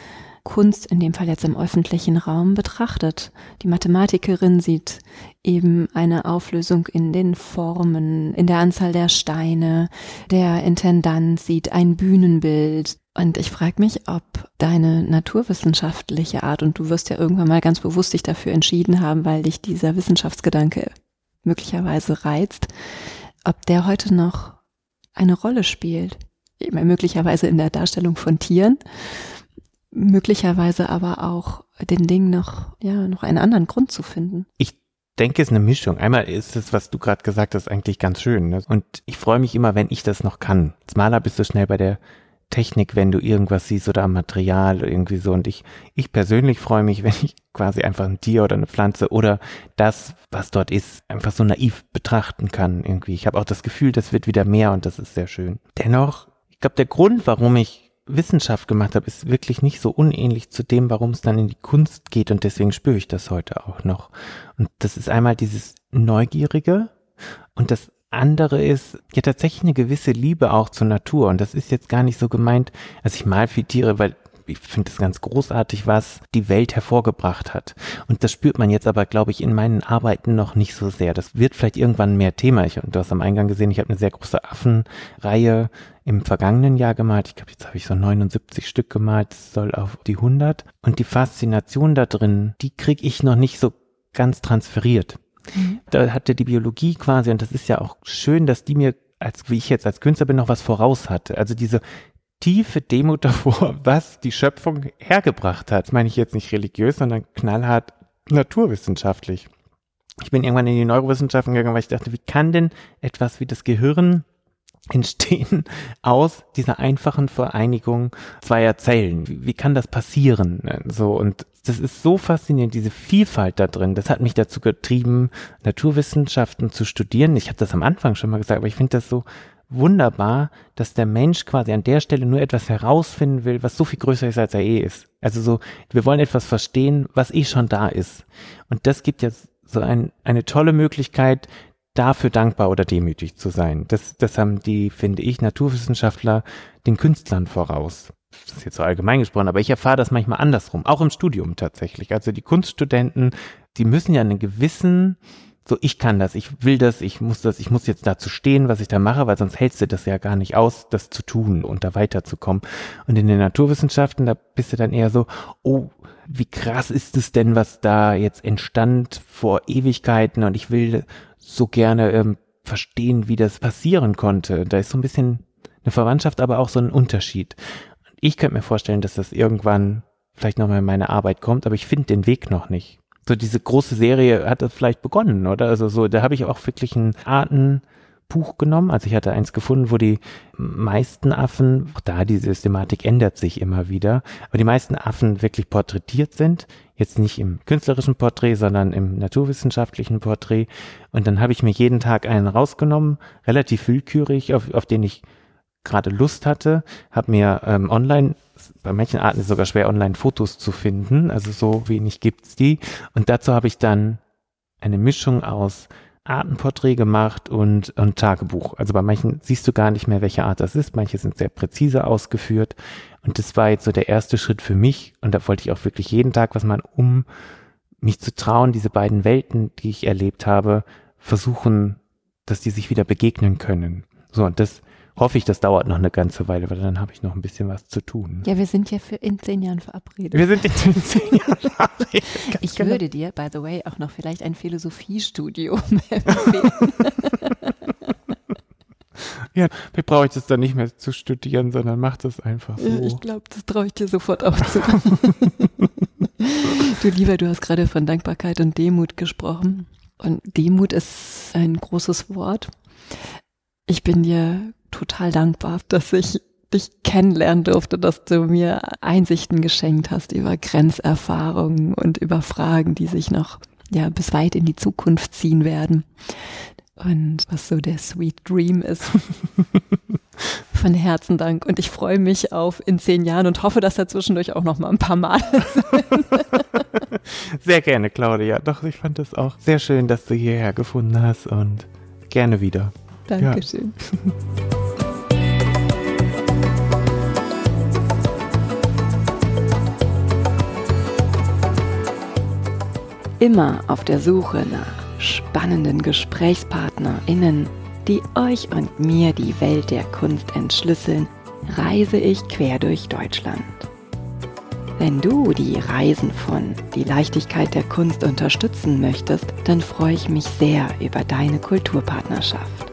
Kunst, in dem Fall jetzt im öffentlichen Raum, betrachtet. Die Mathematikerin sieht eben eine Auflösung in den Formen, in der Anzahl der Steine. Der Intendant sieht ein Bühnenbild. Und ich frage mich, ob deine naturwissenschaftliche Art, und du wirst ja irgendwann mal ganz bewusst dich dafür entschieden haben, weil dich dieser Wissenschaftsgedanke möglicherweise reizt, ob der heute noch eine Rolle spielt möglicherweise in der Darstellung von Tieren, möglicherweise aber auch den Dingen noch, ja, noch einen anderen Grund zu finden. Ich denke, es ist eine Mischung. Einmal ist es, was du gerade gesagt hast, eigentlich ganz schön. Ne? Und ich freue mich immer, wenn ich das noch kann. Als Maler bist du schnell bei der Technik, wenn du irgendwas siehst oder am Material irgendwie so. Und ich, ich persönlich freue mich, wenn ich quasi einfach ein Tier oder eine Pflanze oder das, was dort ist, einfach so naiv betrachten kann irgendwie. Ich habe auch das Gefühl, das wird wieder mehr und das ist sehr schön. Dennoch glaube, der Grund, warum ich Wissenschaft gemacht habe, ist wirklich nicht so unähnlich zu dem, warum es dann in die Kunst geht. Und deswegen spüre ich das heute auch noch. Und das ist einmal dieses Neugierige. Und das andere ist ja tatsächlich eine gewisse Liebe auch zur Natur. Und das ist jetzt gar nicht so gemeint, also ich mal viel Tiere, weil ich finde es ganz großartig, was die Welt hervorgebracht hat. Und das spürt man jetzt aber, glaube ich, in meinen Arbeiten noch nicht so sehr. Das wird vielleicht irgendwann mehr Thema. Ich, du hast am Eingang gesehen, ich habe eine sehr große Affenreihe im vergangenen Jahr gemalt. Ich glaube, jetzt habe ich so 79 Stück gemalt. Das soll auf die 100. Und die Faszination da drin, die kriege ich noch nicht so ganz transferiert. Mhm. Da hatte die Biologie quasi, und das ist ja auch schön, dass die mir als wie ich jetzt als Künstler bin, noch was voraus hatte. Also diese tiefe Demut davor, was die Schöpfung hergebracht hat. Das meine ich jetzt nicht religiös, sondern knallhart naturwissenschaftlich. Ich bin irgendwann in die Neurowissenschaften gegangen, weil ich dachte, wie kann denn etwas wie das Gehirn entstehen aus dieser einfachen Vereinigung zweier Zellen? Wie, wie kann das passieren? So, und das ist so faszinierend, diese Vielfalt da drin. Das hat mich dazu getrieben, Naturwissenschaften zu studieren. Ich habe das am Anfang schon mal gesagt, aber ich finde das so wunderbar, dass der Mensch quasi an der Stelle nur etwas herausfinden will, was so viel größer ist, als er eh ist. Also so, wir wollen etwas verstehen, was eh schon da ist. Und das gibt jetzt so ein, eine tolle Möglichkeit, dafür dankbar oder demütig zu sein. Das, das haben die, finde ich, Naturwissenschaftler den Künstlern voraus. Das ist jetzt so allgemein gesprochen, aber ich erfahre das manchmal andersrum, auch im Studium tatsächlich. Also die Kunststudenten, die müssen ja einen gewissen so, ich kann das, ich will das, ich muss das, ich muss jetzt dazu stehen, was ich da mache, weil sonst hältst du das ja gar nicht aus, das zu tun und da weiterzukommen. Und in den Naturwissenschaften, da bist du dann eher so, oh, wie krass ist es denn, was da jetzt entstand vor Ewigkeiten und ich will so gerne ähm, verstehen, wie das passieren konnte. Da ist so ein bisschen eine Verwandtschaft, aber auch so ein Unterschied. Ich könnte mir vorstellen, dass das irgendwann vielleicht nochmal in meine Arbeit kommt, aber ich finde den Weg noch nicht so diese große Serie hat das vielleicht begonnen, oder? Also so, da habe ich auch wirklich ein Artenbuch genommen. Also ich hatte eins gefunden, wo die meisten Affen, auch da die Systematik ändert sich immer wieder, aber die meisten Affen wirklich porträtiert sind. Jetzt nicht im künstlerischen Porträt, sondern im naturwissenschaftlichen Porträt. Und dann habe ich mir jeden Tag einen rausgenommen, relativ willkürlich, auf, auf den ich gerade Lust hatte, habe mir ähm, online bei manchen Arten ist es sogar schwer, online Fotos zu finden. Also so wenig gibt's die. Und dazu habe ich dann eine Mischung aus Artenporträt gemacht und, und Tagebuch. Also bei manchen siehst du gar nicht mehr, welche Art das ist. Manche sind sehr präzise ausgeführt. Und das war jetzt so der erste Schritt für mich. Und da wollte ich auch wirklich jeden Tag was machen, um mich zu trauen, diese beiden Welten, die ich erlebt habe, versuchen, dass die sich wieder begegnen können. So, und das hoffe ich, das dauert noch eine ganze Weile, weil dann habe ich noch ein bisschen was zu tun. Ja, wir sind ja für in zehn Jahren verabredet. Wir sind jetzt in zehn Jahren verabredet. Ich genau. würde dir, by the way, auch noch vielleicht ein Philosophiestudium empfehlen. Ja, vielleicht brauche ich das dann nicht mehr zu studieren, sondern mach das einfach so. Ich glaube, das traue ich dir sofort auch zu. du lieber, du hast gerade von Dankbarkeit und Demut gesprochen. Und Demut ist ein großes Wort. Ich bin dir total dankbar, dass ich dich kennenlernen durfte, dass du mir Einsichten geschenkt hast über Grenzerfahrungen und über Fragen, die sich noch ja bis weit in die Zukunft ziehen werden und was so der Sweet Dream ist. Von Herzen Dank und ich freue mich auf in zehn Jahren und hoffe, dass er zwischendurch auch noch mal ein paar Mal Sehr gerne, Claudia. Doch, ich fand es auch sehr schön, dass du hierher gefunden hast und gerne wieder. Dankeschön. Ja. Immer auf der Suche nach spannenden GesprächspartnerInnen, die euch und mir die Welt der Kunst entschlüsseln, reise ich quer durch Deutschland. Wenn du die Reisen von Die Leichtigkeit der Kunst unterstützen möchtest, dann freue ich mich sehr über deine Kulturpartnerschaft.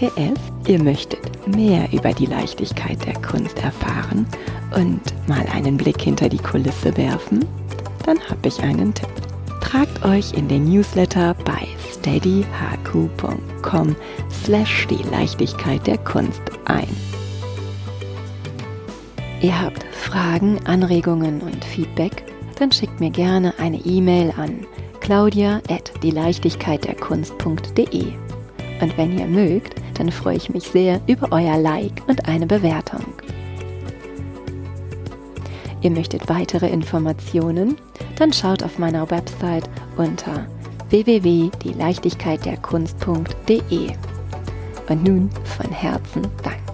PS, ihr möchtet mehr über die Leichtigkeit der Kunst erfahren und mal einen Blick hinter die Kulisse werfen? Dann habe ich einen Tipp. Tragt euch in den Newsletter bei steadyhq.com slash die Leichtigkeit der Kunst ein. Ihr habt Fragen, Anregungen und Feedback? Dann schickt mir gerne eine E-Mail an claudia at die Leichtigkeit der Kunst.de. Und wenn ihr mögt, dann freue ich mich sehr über euer Like und eine Bewertung. Ihr möchtet weitere Informationen? Dann schaut auf meiner Website unter www.dieleichtigkeitderkunst.de. Und nun von Herzen Dank.